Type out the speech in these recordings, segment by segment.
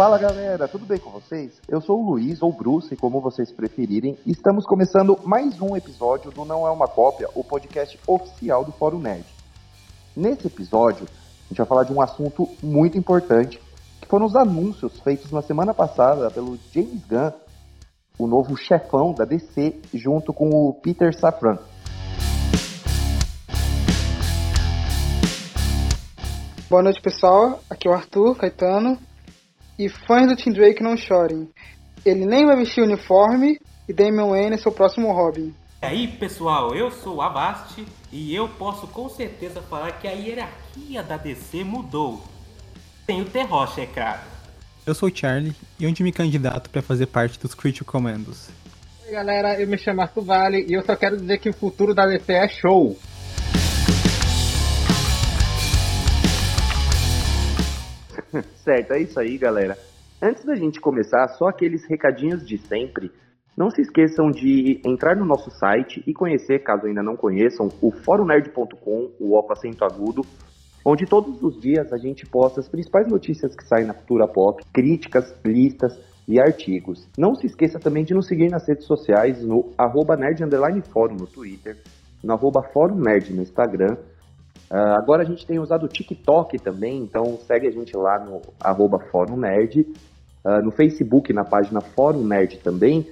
Fala galera, tudo bem com vocês? Eu sou o Luiz, ou Bruce, como vocês preferirem, estamos começando mais um episódio do Não É Uma Cópia, o podcast oficial do Fórum Nerd. Nesse episódio, a gente vai falar de um assunto muito importante, que foram os anúncios feitos na semana passada pelo James Gunn, o novo chefão da DC, junto com o Peter Safran. Boa noite, pessoal. Aqui é o Arthur Caetano. E fãs do Tim Drake não chorem. Ele nem vai vestir o uniforme e Damian Wayne é seu próximo Robin. E aí, pessoal, eu sou o Avast e eu posso com certeza falar que a hierarquia da DC mudou. Tem o T-Rocha, é claro. Eu sou o Charlie e onde me candidato para fazer parte dos Critical Commandos. Oi, galera, eu me chamo Arthur Vale e eu só quero dizer que o futuro da DC é show. certo, é isso aí, galera. Antes da gente começar, só aqueles recadinhos de sempre. Não se esqueçam de entrar no nosso site e conhecer, caso ainda não conheçam, o forumnerd.com, o Opa Acento Agudo, onde todos os dias a gente posta as principais notícias que saem na cultura pop, críticas, listas e artigos. Não se esqueça também de nos seguir nas redes sociais no arroba nerd no Twitter, no arroba fórum nerd no Instagram Uh, agora a gente tem usado o TikTok também, então segue a gente lá no arroba Fórum Nerd, uh, no Facebook, na página Fórum Nerd também.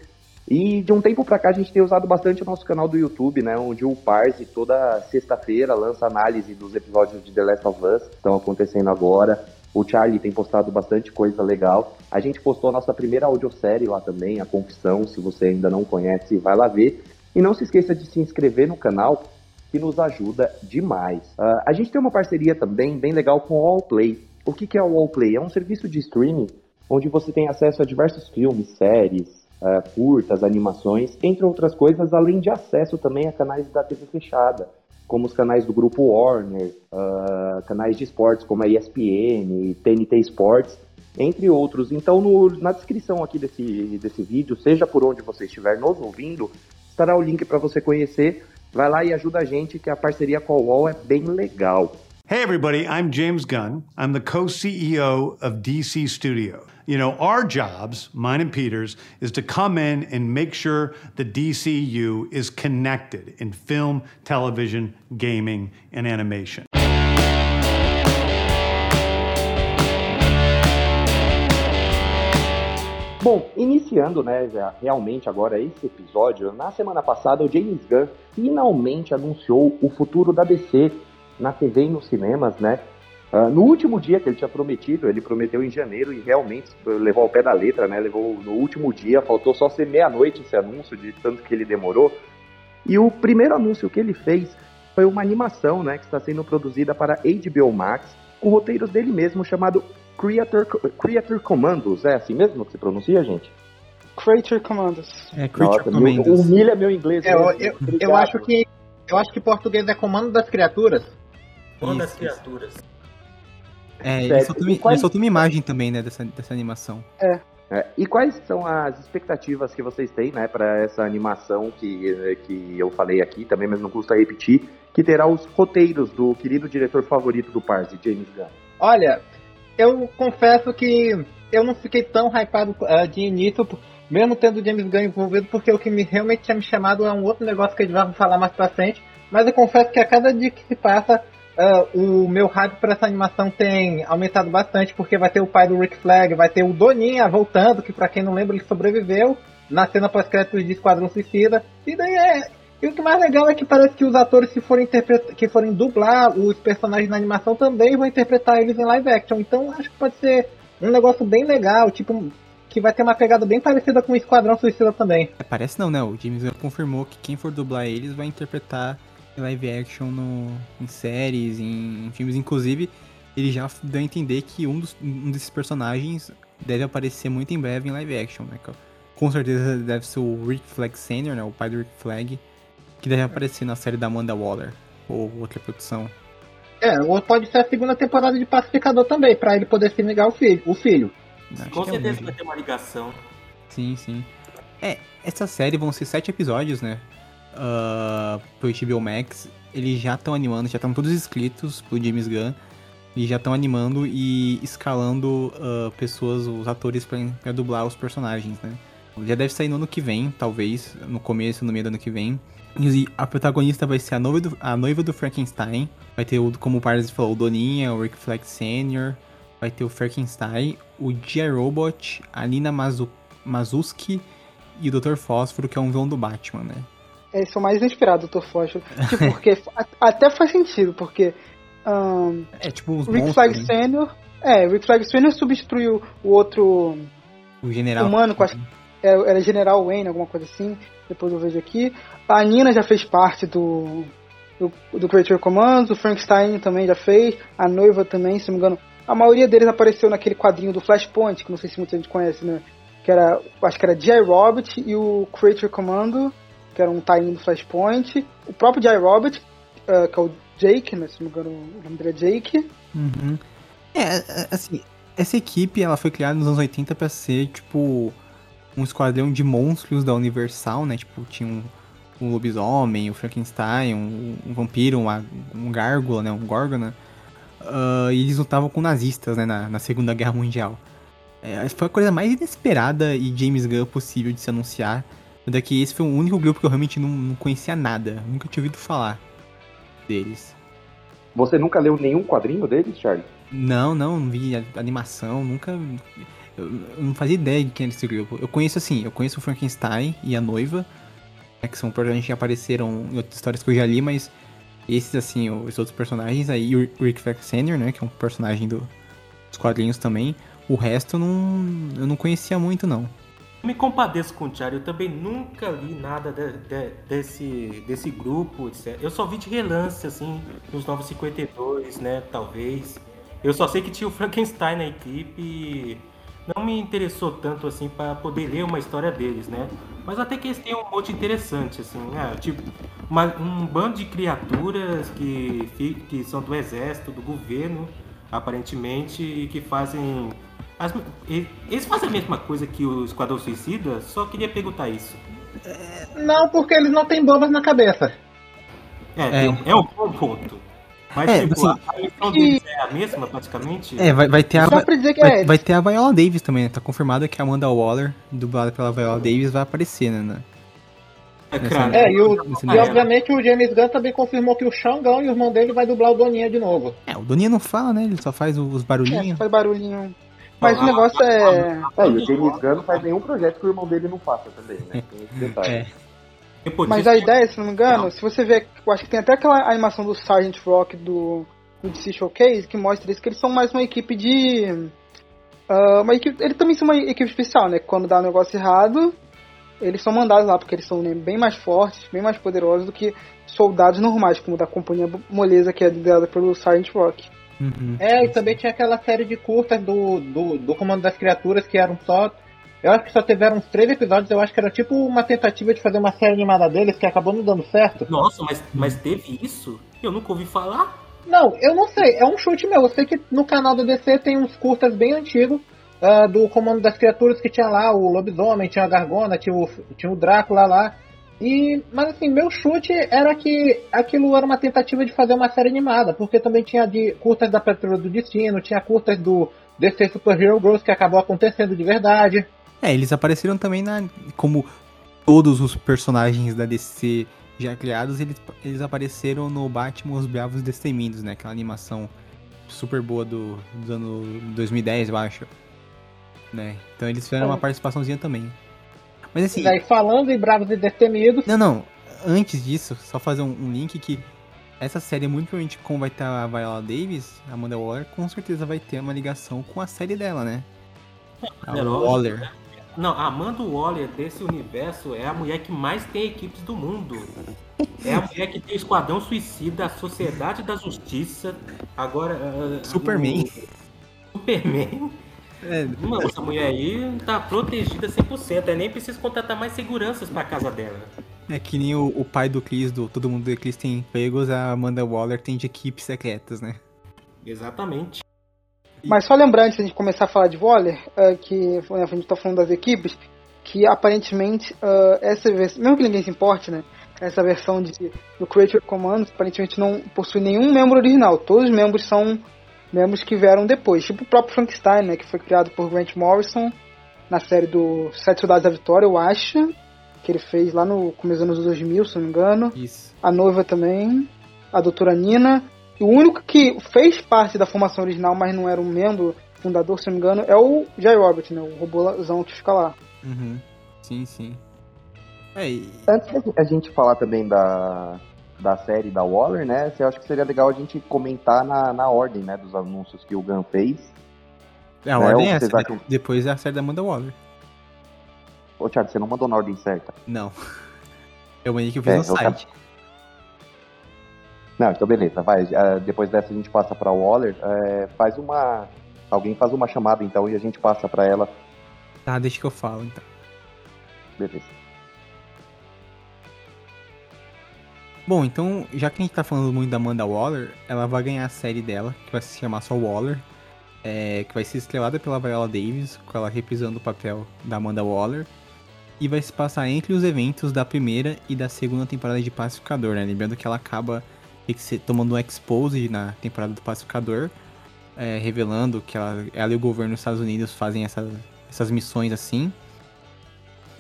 E de um tempo para cá a gente tem usado bastante o nosso canal do YouTube, né, onde o Parse toda sexta-feira lança análise dos episódios de The Last of Us que estão acontecendo agora. O Charlie tem postado bastante coisa legal. A gente postou a nossa primeira audiosérie lá também, A Confissão, se você ainda não conhece, vai lá ver. E não se esqueça de se inscrever no canal, que nos ajuda demais. Uh, a gente tem uma parceria também bem legal com o Allplay. O que, que é o Allplay? É um serviço de streaming onde você tem acesso a diversos filmes, séries, uh, curtas, animações, entre outras coisas, além de acesso também a canais da TV fechada, como os canais do grupo Warner, uh, canais de esportes como a ESPN, TNT Sports, entre outros. Então, no, na descrição aqui desse, desse vídeo, seja por onde você estiver nos ouvindo, estará o link para você conhecer Vai lá e ajuda a gente, que a parceria com a UOL é bem legal. Hey, everybody, I'm James Gunn. I'm the co CEO of DC Studio. You know, our jobs, mine and Peter's, is to come in and make sure the DCU is connected in film, television, gaming, and animation. Bom, iniciando, né, realmente agora esse episódio, na semana passada o James Gunn finalmente anunciou o futuro da DC na TV e nos cinemas, né? Uh, no último dia que ele tinha prometido, ele prometeu em janeiro e realmente levou ao pé da letra, né? Levou no último dia, faltou só ser meia-noite esse anúncio, de tanto que ele demorou. E o primeiro anúncio que ele fez foi uma animação, né, que está sendo produzida para HBO Max, com roteiros dele mesmo, chamado Creator, Creator Commandos, é assim mesmo que se pronuncia, gente? Creator Commandos. É, Creator Nossa, Commandos. Humilha meu inglês. É, eu, eu, eu, acho que eu acho que português é Comando das Criaturas. Comando das Criaturas. É, ele soltou, quais... ele soltou uma imagem também, né, dessa, dessa animação. É. É, e quais são as expectativas que vocês têm, né, para essa animação que, que eu falei aqui também, mas não custa repetir, que terá os roteiros do querido diretor favorito do Parse, James Gunn? Olha, eu confesso que eu não fiquei tão hypado uh, de início, mesmo tendo o James Gunn envolvido, porque o que me, realmente tinha me chamado é um outro negócio que gente vai falar mais pra frente. Mas eu confesso que a cada dia que se passa, uh, o meu hype para essa animação tem aumentado bastante, porque vai ter o pai do Rick Flag, vai ter o Doninha voltando, que para quem não lembra ele sobreviveu na cena pós-créditos de Esquadrão Suicida. E daí é, e o que mais legal é que parece que os atores que forem, que forem dublar os personagens na animação também vão interpretar eles em live action. Então acho que pode ser um negócio bem legal, tipo, que vai ter uma pegada bem parecida com o Esquadrão Suicida também. É, parece não, né? O James Gunn confirmou que quem for dublar eles vai interpretar em live action no, em séries, em, em filmes. Inclusive, ele já deu a entender que um, dos, um desses personagens deve aparecer muito em breve em live action, né? Com certeza deve ser o Rick Flag Sr., né? O pai do Rick Flag que deve aparecer na série da Amanda Waller ou outra produção. É, ou pode ser a segunda temporada de Pacificador também, para ele poder se ligar o filho. O filho. Com é certeza é vai ter uma ligação. Sim, sim. É, essa série vão ser sete episódios, né? Uh, pro HBO Max. Eles já estão animando, já estão todos escritos pro James Gunn. eles já estão animando e escalando uh, pessoas, os atores para dublar os personagens, né? Já deve sair no ano que vem, talvez, no começo, no meio do ano que vem. E a protagonista vai ser a noiva do, a noiva do Frankenstein. Vai ter, o, como o Paris falou, o Doninha, o Rick Flex Sr., vai ter o Frankenstein, o G.I. Robot, a Nina Mazu, Mazuski e o Dr. Fósforo, que é um vilão do Batman, né? É, são mais inspirados, Dr. Fósforo. tipo, porque até faz sentido, porque. Um, é tipo os Rick Flag né? Sr. É, Rick Flag Sr. substituiu o outro. O general. Humano, com as, era, é, era General Wayne, alguma coisa assim. Depois eu vejo aqui. A Nina já fez parte do. Do, do Creature Commands, o Frankenstein também já fez, a noiva também, se não me engano. A maioria deles apareceu naquele quadrinho do Flashpoint, que não sei se muita gente conhece, né? Que era, acho que era J. Robert e o Creature Commando, que era um tie do Flashpoint. O próprio J. Robert, uh, que é o Jake, né? Se não me engano, o nome dele é Jake. Uhum. É, é assim, essa equipe ela foi criada nos anos 80 para ser, tipo, um esquadrão de monstros da Universal, né? Tipo, tinha um, um lobisomem, um Frankenstein, um, um vampiro, um, um gárgula, né? Um górgona. Uh, e eles lutavam com nazistas, né? Na, na Segunda Guerra Mundial. É, foi a coisa mais inesperada e James Gunn possível de se anunciar. Tanto que esse foi o único grupo que eu realmente não, não conhecia nada. Nunca tinha ouvido falar deles. Você nunca leu nenhum quadrinho deles, Charlie? Não, não, não vi animação, nunca eu, não fazia ideia de quem era esse grupo. Eu conheço assim, eu conheço o Frankenstein e a noiva, né, que são personagens que apareceram em outras histórias que eu já li, mas esses assim, os outros personagens aí, o Rick Flex Sr., né, que é um personagem do, dos quadrinhos também, o resto eu não, eu não conhecia muito não. Me compadeço com o Thiago, eu também nunca li nada de, de, desse, desse grupo, etc. Eu só vi de relance, assim, nos 952, né, talvez. Eu só sei que tinha o Frankenstein na equipe não me interessou tanto assim para poder ler uma história deles, né? Mas até que eles têm um monte interessante, assim, né? Tipo, uma, um bando de criaturas que, que são do exército, do governo, aparentemente, e que fazem. As, eles fazem a mesma coisa que o Esquadrão Suicida, só queria perguntar isso. Não, porque eles não têm bombas na cabeça. É, é, é um bom ponto. Mas, é, tipo, assim, a missão deles é a mesma, praticamente? É, vai, vai ter a, vai, é vai, ter a Viola Davis também, né? Tá confirmado que a Amanda Waller, dublada pela Viola Davis, vai aparecer, né? É, claro. é, e, o, e obviamente o James Gunn também confirmou que o Xangão e o irmão dele vai dublar o Doninha de novo. É, o Doninha não fala, né? Ele só faz os barulhinhos. É, faz barulhinho. Mas ah, o negócio é. É, e o James Gunn não faz nenhum projeto que o irmão dele não faça também, né? Tem esse detalhe. É. Mas a ideia, se não me engano, não. se você ver, eu acho que tem até aquela animação do Sargent Rock do, do DC Showcase que mostra isso, que eles são mais uma equipe de. Uh, uma equipe, eles também são uma equipe especial, né? Quando dá um negócio errado, eles são mandados lá, porque eles são né, bem mais fortes, bem mais poderosos do que soldados normais, como da companhia moleza que é liderada pelo Silent Rock. Uhum. É, e também tinha aquela série de curtas do, do, do Comando das Criaturas que eram só eu acho que só tiveram uns três episódios, eu acho que era tipo uma tentativa de fazer uma série animada deles que acabou não dando certo. Nossa, mas, mas teve isso? Eu nunca ouvi falar. Não, eu não sei, é um chute meu. Eu sei que no canal do DC tem uns curtas bem antigos uh, do Comando das Criaturas que tinha lá o Lobisomem, tinha a Gargona, tinha o, tinha o Drácula lá. E, mas assim, meu chute era que aquilo era uma tentativa de fazer uma série animada, porque também tinha de curtas da Patrulha do Destino, tinha curtas do DC Super Hero Girls que acabou acontecendo de verdade. É, eles apareceram também na. Como todos os personagens da DC já criados, eles, eles apareceram no Batman Os Bravos Destemidos, né? Aquela animação super boa do, do ano 2010, eu acho. Né? Então eles fizeram é. uma participaçãozinha também. Mas assim. E aí, falando em Bravos e Destemidos. Não, não. Antes disso, só fazer um, um link que essa série, muito provavelmente, como vai estar a Viola Davis, a Amanda Waller, com certeza vai ter uma ligação com a série dela, né? A é Waller. Não, a Amanda Waller desse universo é a mulher que mais tem equipes do mundo. É a mulher que tem o Esquadrão Suicida, a Sociedade da Justiça, agora. Uh, Superman. O... Superman. É. Não, essa mulher aí tá protegida 100%. É nem precisa contratar mais seguranças pra casa dela. É que nem o, o pai do Chris, do Todo Mundo do Chris tem empregos, a Amanda Waller tem de equipes secretas, né? Exatamente. Mas só lembrar, antes de a gente começar a falar de Waller, uh, que né, a gente está falando das equipes, que aparentemente uh, essa versão, mesmo que ninguém se importe, né? Essa versão de, do Creature Commands aparentemente não possui nenhum membro original. Todos os membros são membros que vieram depois, tipo o próprio Frankenstein, né, que foi criado por Grant Morrison na série do Sete Soldados da Vitória, eu acho, que ele fez lá no começo dos anos 2000, se não me engano. Isso. A noiva também, a doutora Nina. E o único que fez parte da formação original, mas não era um membro fundador, se não me engano, é o Jay Robert, né, o robôzão que fica lá. Uhum. Sim, sim. É, e... Antes da gente falar também da, da série da Waller, né? Eu acho que seria legal a gente comentar na, na ordem, né? Dos anúncios que o Gun fez. É, a Né, ordem é essa. né? acham- Depois é a série da Amanda Waller. Ô, Thiago, você não mandou na ordem certa. Não. Eu mandei que eu fiz É, no eu site. Não, então beleza, vai. depois dessa a gente passa pra Waller. É, faz uma. Alguém faz uma chamada então e a gente passa pra ela. Tá, deixa que eu falo então. Beleza. Bom, então, já que a gente tá falando muito da Amanda Waller, ela vai ganhar a série dela, que vai se chamar só Waller, é, que vai ser estrelada pela Viola Davis, com ela reprisando o papel da Amanda Waller, e vai se passar entre os eventos da primeira e da segunda temporada de Pacificador, né? Lembrando que ela acaba se- tomando um expose na temporada do Pacificador, é, revelando que ela, ela e o governo dos Estados Unidos fazem essa- essas missões assim.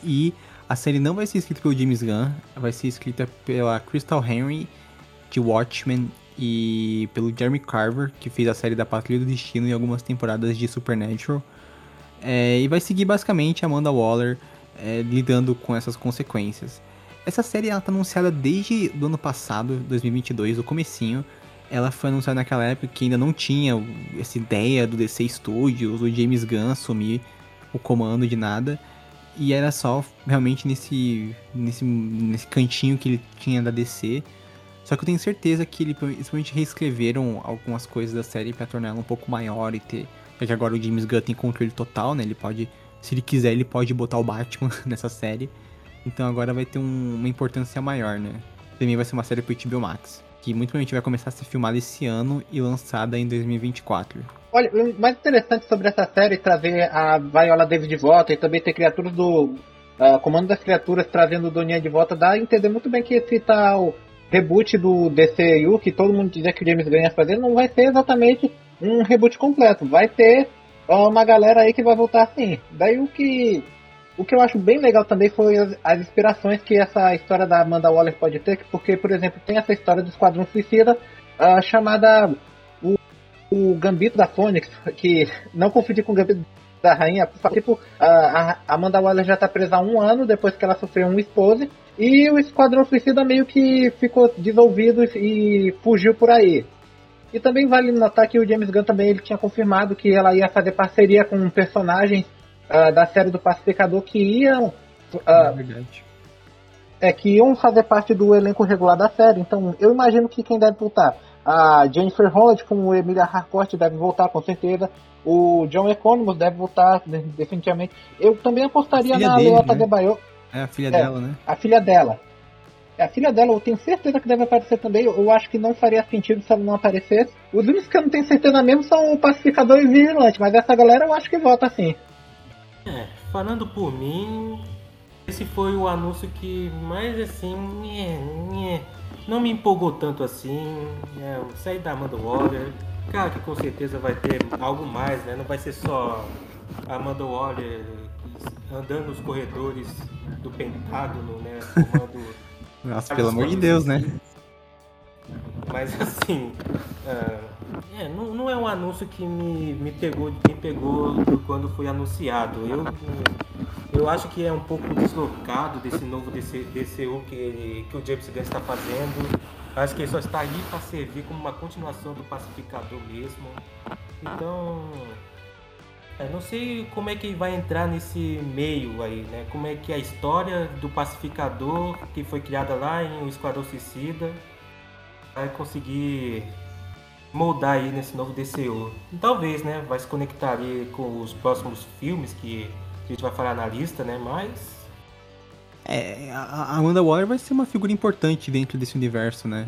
E a série não vai ser escrita pelo James Gunn, vai ser escrita pela Crystal Henry, de Watchmen, e pelo Jeremy Carver, que fez a série da Patrulha do Destino e algumas temporadas de Supernatural. É, e vai seguir basicamente Amanda Waller é, lidando com essas consequências. Essa série ela tá anunciada desde o ano passado, 2022, o comecinho. Ela foi anunciada naquela época que ainda não tinha essa ideia do DC Studios, o James Gunn assumir o comando de nada. E era só realmente nesse, nesse, nesse cantinho que ele tinha da DC. Só que eu tenho certeza que ele principalmente reescreveram algumas coisas da série pra tornar ela um pouco maior e ter. Já que agora o James Gunn tem controle total, né? Ele pode. Se ele quiser, ele pode botar o Batman nessa série. Então agora vai ter um- uma importância maior, né? Também vai ser uma série pro HBO Max. Que muito provavelmente vai começar a ser filmada esse ano e lançada em 2024. Olha, o mais interessante sobre essa série é trazer a Viola Davis de volta e também ter criaturas do ah, Comando das Criaturas trazendo o Doninha de volta, dá a entender muito bem que esse tal reboot do DCU, que todo mundo dizia que o James Gunn ia fazer, não vai ser exatamente um reboot completo. Vai ter uma galera aí que vai voltar assim. Daí o que o que eu acho bem legal também foi as, as inspirações que essa história da Amanda Waller pode ter, porque, por exemplo, tem essa história do Esquadrão Suicida ah, chamada o, o Gambito da Fênix, que não confundir com o Gambito da Rainha, tipo, a, a Amanda Waller já está presa há um ano depois que ela sofreu um expose, e o Esquadrão Suicida meio que ficou dissolvido e, e fugiu por aí. E também vale notar que o James Gunn também ele tinha confirmado que ela ia fazer parceria com personagens ah, da série do Pacificador que iam ah, é é que iam fazer parte do elenco regular da série. Então, eu imagino que quem deve voltar, a Jennifer Holland como Emilia Harcourt deve voltar com certeza. O John Economos deve voltar de- definitivamente. Eu também apostaria na dele, Leota né? Debaio, É a filha É. dela, né? a filha dela. É A filha dela, eu tenho certeza que deve aparecer também. Eu acho que não faria sentido se ela não aparecesse. Os únicos que eu não tenho certeza mesmo são o Pacificador e o Vigilante, mas essa galera eu acho que volta sim. É, falando por mim, esse foi o anúncio que mais assim, nhé, nhé, não me empolgou tanto assim. É, sair da Amanda Waller, cara, que com certeza vai ter algo mais, né? Não vai ser só a Amanda Waller andando nos corredores do Pentágono, né? Nossa, pelo amor de Deus, né? Mas assim, ah, é, não, não é um anúncio que me, me pegou, me pegou quando foi anunciado. Eu, eu acho que é um pouco deslocado desse novo DC, DCU que, ele- que o James Gunn está fazendo. Acho que ele só está ali para servir como uma continuação do Pacificador mesmo. Então, é, não sei como é que vai entrar nesse meio aí, né? Como é que a história do Pacificador, que foi criada lá em O Esquadrão Suicida, vai conseguir moldar aí nesse novo DCU. E talvez, né? Vai se conectar ali com os próximos filmes que a gente vai falar na lista, né? Mas. É, a Amanda Waller vai ser uma figura importante dentro desse universo, né?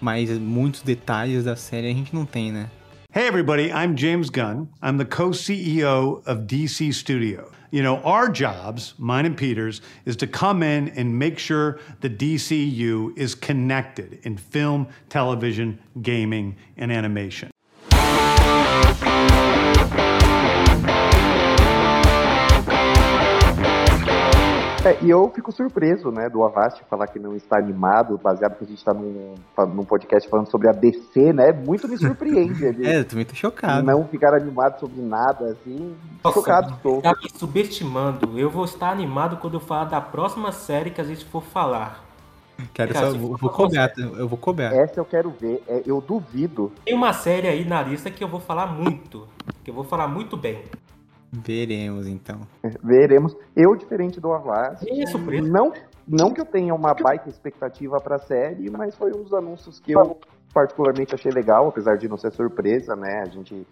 Mas muitos detalhes da série a gente não tem, né? Hey, everybody, I'm James Gunn. I'm the co CEO of DC Studio. You know, our jobs, mine and Peter's, is to come in and make sure the DCU is connected in film, television, gaming, and animation. É, e eu fico surpreso, né, do Avast falar que não está animado, baseado que a gente está num, num podcast falando sobre a DC, né? Muito me surpreende. Ele É, eu também tô chocado. não ficar animado sobre nada, assim. chocado estou. Tá me subestimando. Eu vou estar animado quando eu falar da próxima série que a gente for falar. Quero Cara, só, se vou, vou cobrar, eu vou cobrar. Essa eu quero ver. É, eu duvido. Tem uma série aí na lista que eu vou falar muito. Que eu vou falar muito bem. Veremos então. Veremos. Eu, diferente do E surpresa. não, não que eu tenha uma baita expectativa pra série, mas foi um dos anúncios que eu particularmente achei legal, apesar de não ser surpresa, né? A gente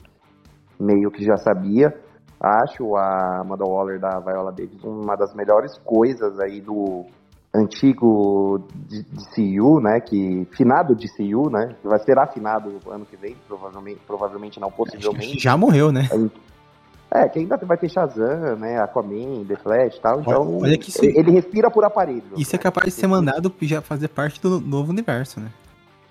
meio que já sabia. Acho a Amanda Waller da Viola Davis uma das melhores coisas aí do antigo DCU, né? Que finado DCU, né? Vai ser afinado ano que vem, provavelmente, provavelmente não, possivelmente. Já morreu, né? É, que ainda vai ter Shazam, né? Aquaman, The Flash e tal. Então, olha que isso- ele, ele respira por aparelho. Isso é capaz de ser mandado já fazer parte do novo universo, né?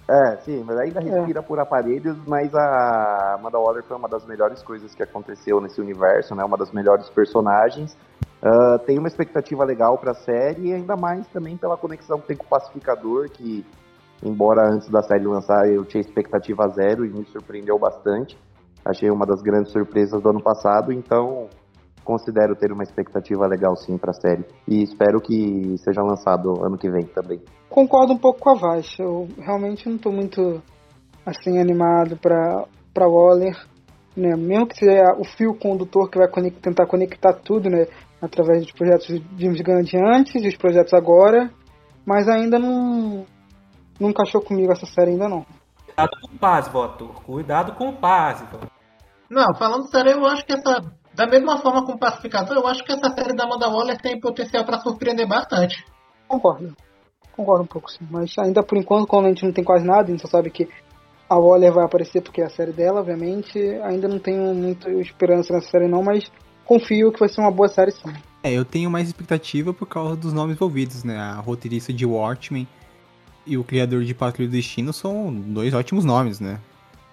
É, sim, mas ainda respira por aparelhos, mas a Amanda Waller foi uma das melhores coisas que aconteceu nesse universo, né? Uma das melhores personagens. Ah, tem uma expectativa legal pra série, e ainda mais também pela conexão que tem com o Pacificador, que, embora antes da série lançar eu tinha expectativa zero e me surpreendeu bastante. Achei uma das grandes surpresas do ano passado, então considero ter uma expectativa legal sim pra série. E espero que seja lançado ano que vem também. Concordo um pouco com a Vaz. Eu realmente não tô muito assim animado pra, pra Waller. Né? Mesmo que seja o fio condutor que vai tentar conectar tudo, né? Através dos projetos de James Gunn de antes e os projetos agora. Mas ainda não, não encaixou comigo essa série ainda não. Cuidado com o Paz, voto. Cuidado com o Paz, voto. Não, falando sério, eu acho que essa. Da mesma forma com o Pacificador, eu acho que essa série da Amanda Waller tem potencial pra surpreender bastante. Concordo. Concordo um pouco sim. Mas ainda por enquanto, como a gente não tem quase nada, a gente só sabe que a Waller vai aparecer porque é a série dela, obviamente. Ainda não tenho muita esperança nessa série não, mas confio que vai ser uma boa série sim. É, eu tenho mais expectativa por causa dos nomes envolvidos, né? A roteirista de Watchmen e o criador de Patrulha do Destino são dois ótimos nomes, né?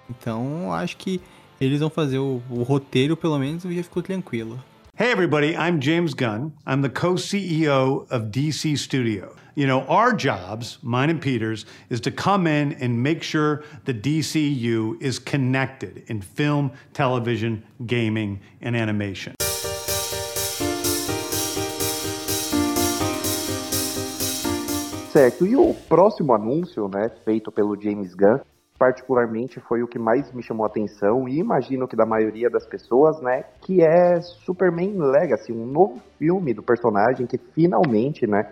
Então, acho que eles vão fazer o, o roteiro, pelo menos, e já ficou tranquilo. Hey, everybody, I'm James Gunn. I'm the co CEO of DC Studio. You know, our jobs, mine and Peter's, is to come in and make sure the DCU is connected in film, television, gaming, and animation. Certo, e o próximo anúncio, né, feito pelo James Gunn, particularmente foi o que mais me chamou a atenção e imagino que da maioria das pessoas, né, que é Superman Legacy, um novo filme do personagem que finalmente, né,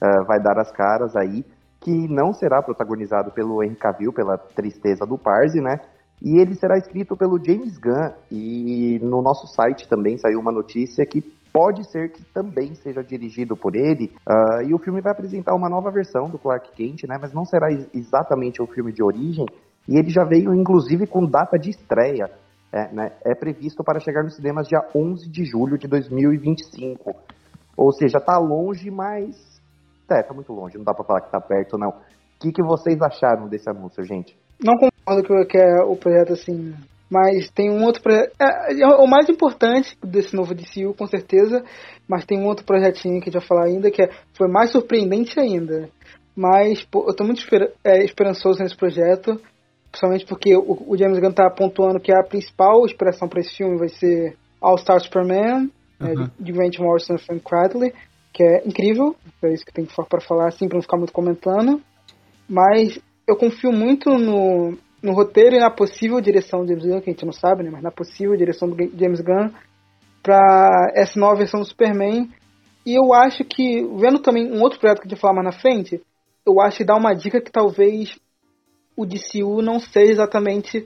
eh, vai dar as caras aí, que não será protagonizado pelo Henry Cavill, pela tristeza do Parse, né, e ele será escrito pelo James Gunn. E no nosso site também saiu uma notícia que pode ser que também seja dirigido por ele. ah, e o filme vai apresentar uma nova versão do Clark Kent, né? Mas não será ex- exatamente o filme de origem. E ele já veio, inclusive, com data de estreia. É, né? é previsto para chegar nos cinemas dia 11 de julho de 2025. Ou seja, tá longe, mas. É, tá muito longe, não dá pra falar que tá perto, não. O que, que vocês acharam desse anúncio, gente? Não concordo que, que é o projeto assim. Mas tem um outro projeto. É, é o mais importante desse novo DCU, com certeza. Mas tem um outro projetinho que a gente vai falar ainda, que é, foi mais surpreendente ainda. Mas pô, eu tô muito esper- é, esperançoso nesse projeto. Principalmente porque o, o James Gunn tá pontuando que a principal inspiração para esse filme vai ser All Star Superman, né, de Grant Morrison e Frank Bradley, que é incrível. É isso que tem para falar, assim, pra não ficar muito comentando. Mas eu confio muito no, no roteiro e na possível direção do James Gunn, que a gente não sabe, né? Mas na possível direção do James Gunn para essa nova versão do Superman. E eu acho que, vendo também um outro projeto que a gente vai falar mais na frente, eu acho que dá uma dica que talvez o DCU não seja exatamente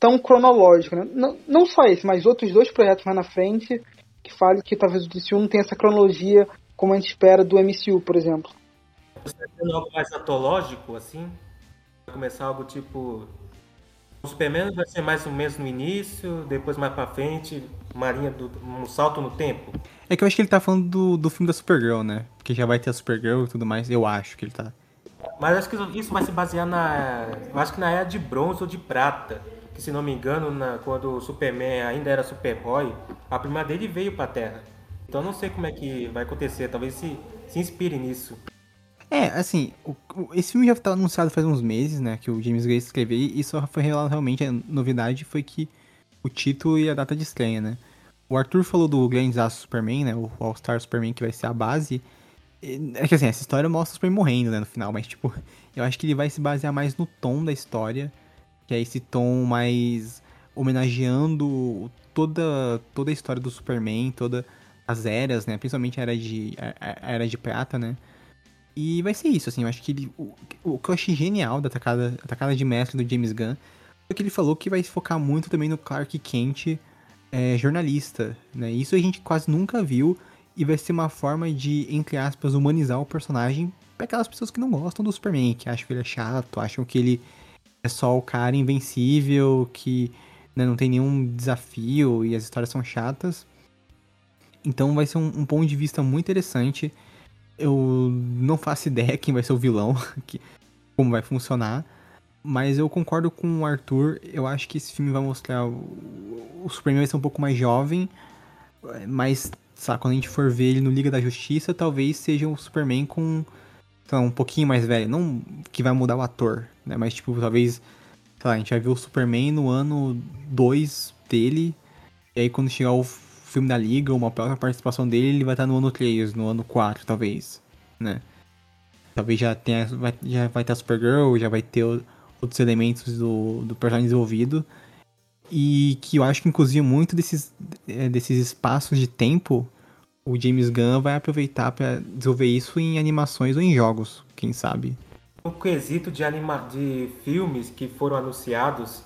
tão cronológico, né? Não, não só esse, mas outros dois projetos mais na frente que falem que talvez o DCU não tenha essa cronologia como a gente espera do MCU, por exemplo. Você tendo algo mais antológico, assim? Vai começar algo tipo. O Superman vai ser mais ou menos no início, depois mais pra frente, uma linha do. um salto no tempo. É que eu acho que ele tá falando do, do filme da Supergirl, né? Porque já vai ter a Supergirl e tudo mais. Eu acho que ele tá. Mas acho que isso vai se basear na. Eu acho que na era de bronze ou de prata. Que se não me engano, na- quando o Superman ainda era Superboy, a prima dele veio pra Terra. Então não sei como é que vai acontecer, talvez se, se inspire nisso. É, assim, o, o, esse filme já tá anunciado faz uns meses, né, que o James Gray escreveu, e só foi revelado realmente, a novidade foi que o título e a data de estreia, né. O Arthur falou do Grande Aço Superman, né, o All-Star Superman que vai ser a base, é que assim, essa história mostra o Superman morrendo, né, no final, mas tipo, eu acho que ele vai se basear mais no tom da história, que é esse tom mais homenageando toda, toda a história do Superman, todas as eras, né, principalmente a era de, a, a era de prata, né, e vai ser isso, assim, eu acho que ele, o, o que eu achei genial da atacada, atacada de mestre do James Gunn é que ele falou que vai focar muito também no Clark Kent é, jornalista, né? Isso a gente quase nunca viu e vai ser uma forma de, entre aspas, humanizar o personagem para aquelas pessoas que não gostam do Superman, que acham que ele é chato, acham que ele é só o cara invencível, que né, não tem nenhum desafio e as histórias são chatas. Então vai ser um, um ponto de vista muito interessante eu não faço ideia quem vai ser o vilão, que, como vai funcionar. Mas eu concordo com o Arthur. Eu acho que esse filme vai mostrar. O, o Superman vai ser um pouco mais jovem. Mas, sabe, quando a gente for ver ele no Liga da Justiça, talvez seja um Superman com. Um pouquinho mais velho. Não que vai mudar o ator, né? Mas, tipo, talvez. Sei lá, a gente vai ver o Superman no ano 2 dele. E aí, quando chegar o filme da Liga, uma própria participação dele, ele vai estar no ano 3, no ano 4, talvez, né? Talvez já tenha, vai, já vai ter Supergirl, já vai ter outros elementos do, do personagem desenvolvido. E que eu acho que, inclusive, muito desses, é, desses espaços de tempo, o James Gunn vai aproveitar para desenvolver isso em animações ou em jogos, quem sabe. O quesito de, anima de filmes que foram anunciados,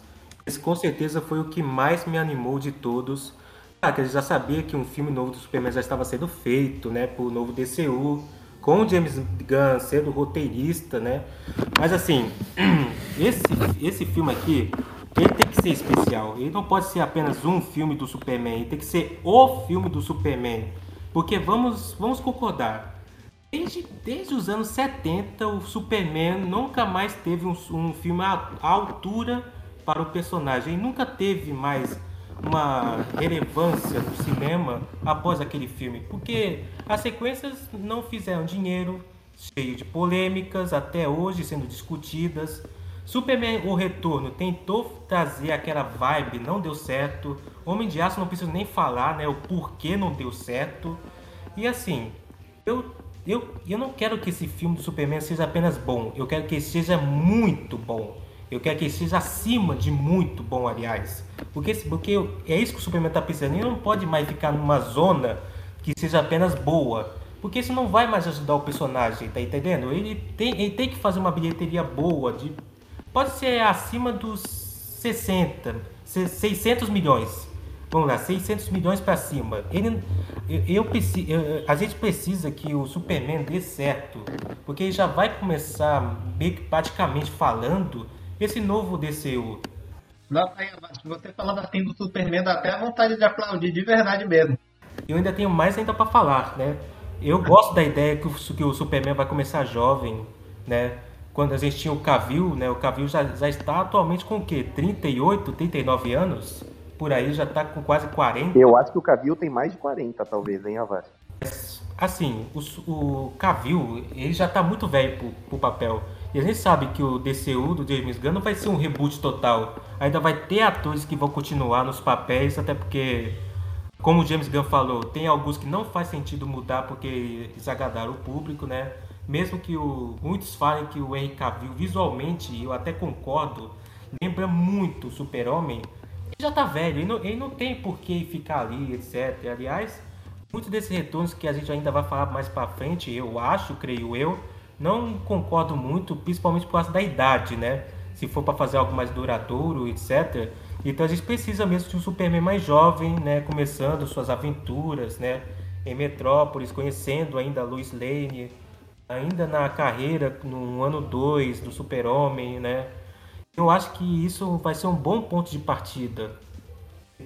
esse com certeza foi o que mais me animou de todos que a gente já sabia que um filme novo do Superman já estava sendo feito, né, por novo DCU, com o James Gunn sendo roteirista, né? Mas assim, esse, esse filme aqui, ele tem que ser especial. Ele não pode ser apenas um filme do Superman, ele tem que ser o filme do Superman. Porque vamos, vamos concordar, desde, desde os anos 70, o Superman nunca mais teve um, um filme à, à altura para o personagem. Ele nunca teve mais uma relevância no cinema após aquele filme, porque as sequências não fizeram dinheiro, cheio de polêmicas, até hoje sendo discutidas. Superman O Retorno tentou trazer aquela vibe, não deu certo. Homem de Aço não preciso nem falar, né, o porquê não deu certo. E assim, eu eu, eu não quero que esse filme do Superman seja apenas bom, eu quero que seja muito bom. Eu quero que ele seja acima de muito bom, aliás. Porque, porque é isso que o Superman está pensando. Ele não pode mais ficar numa zona que seja apenas boa. Porque isso não vai mais ajudar o personagem, tá entendendo? Ele tem, ele tem que fazer uma bilheteria boa. De, pode ser acima dos 60, 600 milhões. Vamos lá, 600 milhões para cima. Ele, eu, eu, eu, a gente precisa que o Superman dê certo. Porque ele já vai começar, meio que praticamente falando, esse novo DCU. Nossa, você falando assim do Superman dá até vontade de aplaudir de verdade mesmo. Eu ainda tenho mais ainda para falar, né? Eu gosto da ideia que o, que o Superman vai começar jovem, né? Quando a gente tinha o Cavill, né? O Cavill já, já está atualmente com o quê? 38, 39 anos? Por aí já está com quase 40. Eu acho que o Cavill tem mais de 40, talvez, hein, Avaz? Assim, o, o Cavill, ele já está muito velho pro, pro papel. E a gente sabe que o DCU do James Gunn não vai ser um reboot total. Ainda vai ter atores que vão continuar nos papéis, até porque, como o James Gunn falou, tem alguns que não faz sentido mudar porque eles agradaram o público, né? Mesmo que o, muitos falem que o Henry Cavill visualmente, eu até concordo, lembra muito o Super-Homem, ele já tá velho, ele não, ele não tem por que ficar ali, etc. Aliás, muitos desses retornos que a gente ainda vai falar mais para frente, eu acho, creio eu, não concordo muito, principalmente por causa da idade, né? Se for para fazer algo mais duradouro, etc. Então a gente precisa mesmo de um Superman mais jovem, né? Começando suas aventuras, né? Em Metrópolis, conhecendo ainda a Lois Lane, ainda na carreira, no ano 2 do Super-Homem, né? Eu acho que isso vai ser um bom ponto de partida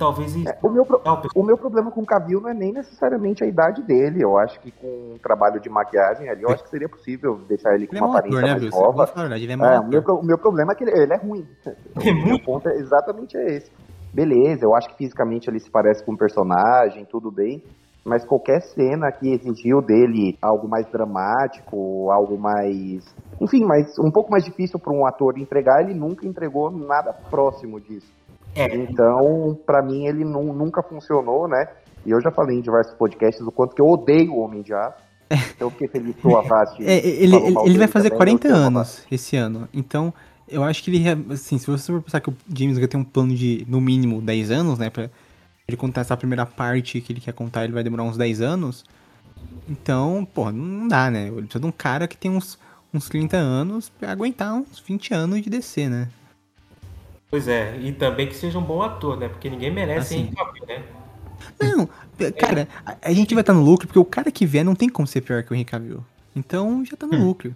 Talvez é, o, meu pro... o meu problema com o Cavill não é nem necessariamente a idade dele. Eu acho que com um trabalho de maquiagem ali, eu acho que seria possível deixar ele com ele uma é aparência ator, né, mais nova. É é, o, meu, o meu problema é que ele, ele é ruim. É o meu ponto é exatamente esse. Beleza, eu acho que fisicamente ele se parece com um personagem, tudo bem. mas qualquer cena que exigiu dele algo mais dramático, algo mais. Enfim, mas um pouco mais difícil para um ator entregar, ele nunca entregou nada próximo disso. É. Então, para mim, ele nu- nunca funcionou, né? E eu já falei em diversos podcasts o quanto que eu odeio o Homem de Aço. Então, eu fiquei feliz que o Avast. É, ele, ele, ele vai fazer também, 40 eu tenho anos esse ano. Então, eu acho que ele, assim, se você for pensar que o James Gunn tem um plano de, no mínimo, 10 anos, né, pra ele contar essa primeira parte que ele quer contar, ele vai demorar uns 10 anos. Então, pô, não dá, né? Ele precisa de um cara que tem uns, uns 30 anos pra aguentar uns 20 anos de DC, né? Pois é, e também que seja um bom ator, né? Porque ninguém merece Assim. Henry Cavill, né? Não, cara, a, a gente vai estar no lucro porque o cara que vier não tem como ser pior que o Henry Cavill. Então, já tá no lucro.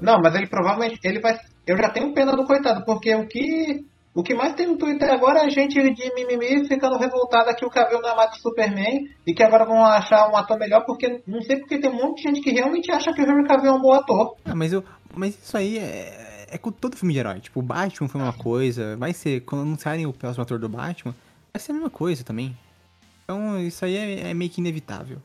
Não, mas ele provavelmente. Ele vai. Eu já tenho pena do coitado, porque o que. O que mais tem no Twitter agora é gente de mimimi ficando revoltada que o Cavill não é mais o Superman e que agora vão achar um ator melhor, porque não sei porque tem um monte de gente que realmente acha que o Henry Cavill é um bom ator. Ah, mas, eu, mas isso aí é, é com todo filme de herói. Tipo, o Batman foi uma coisa, vai ser, quando anunciarem o próximo ator do Batman, vai ser a mesma coisa também. Então, isso aí é, é meio que inevitável.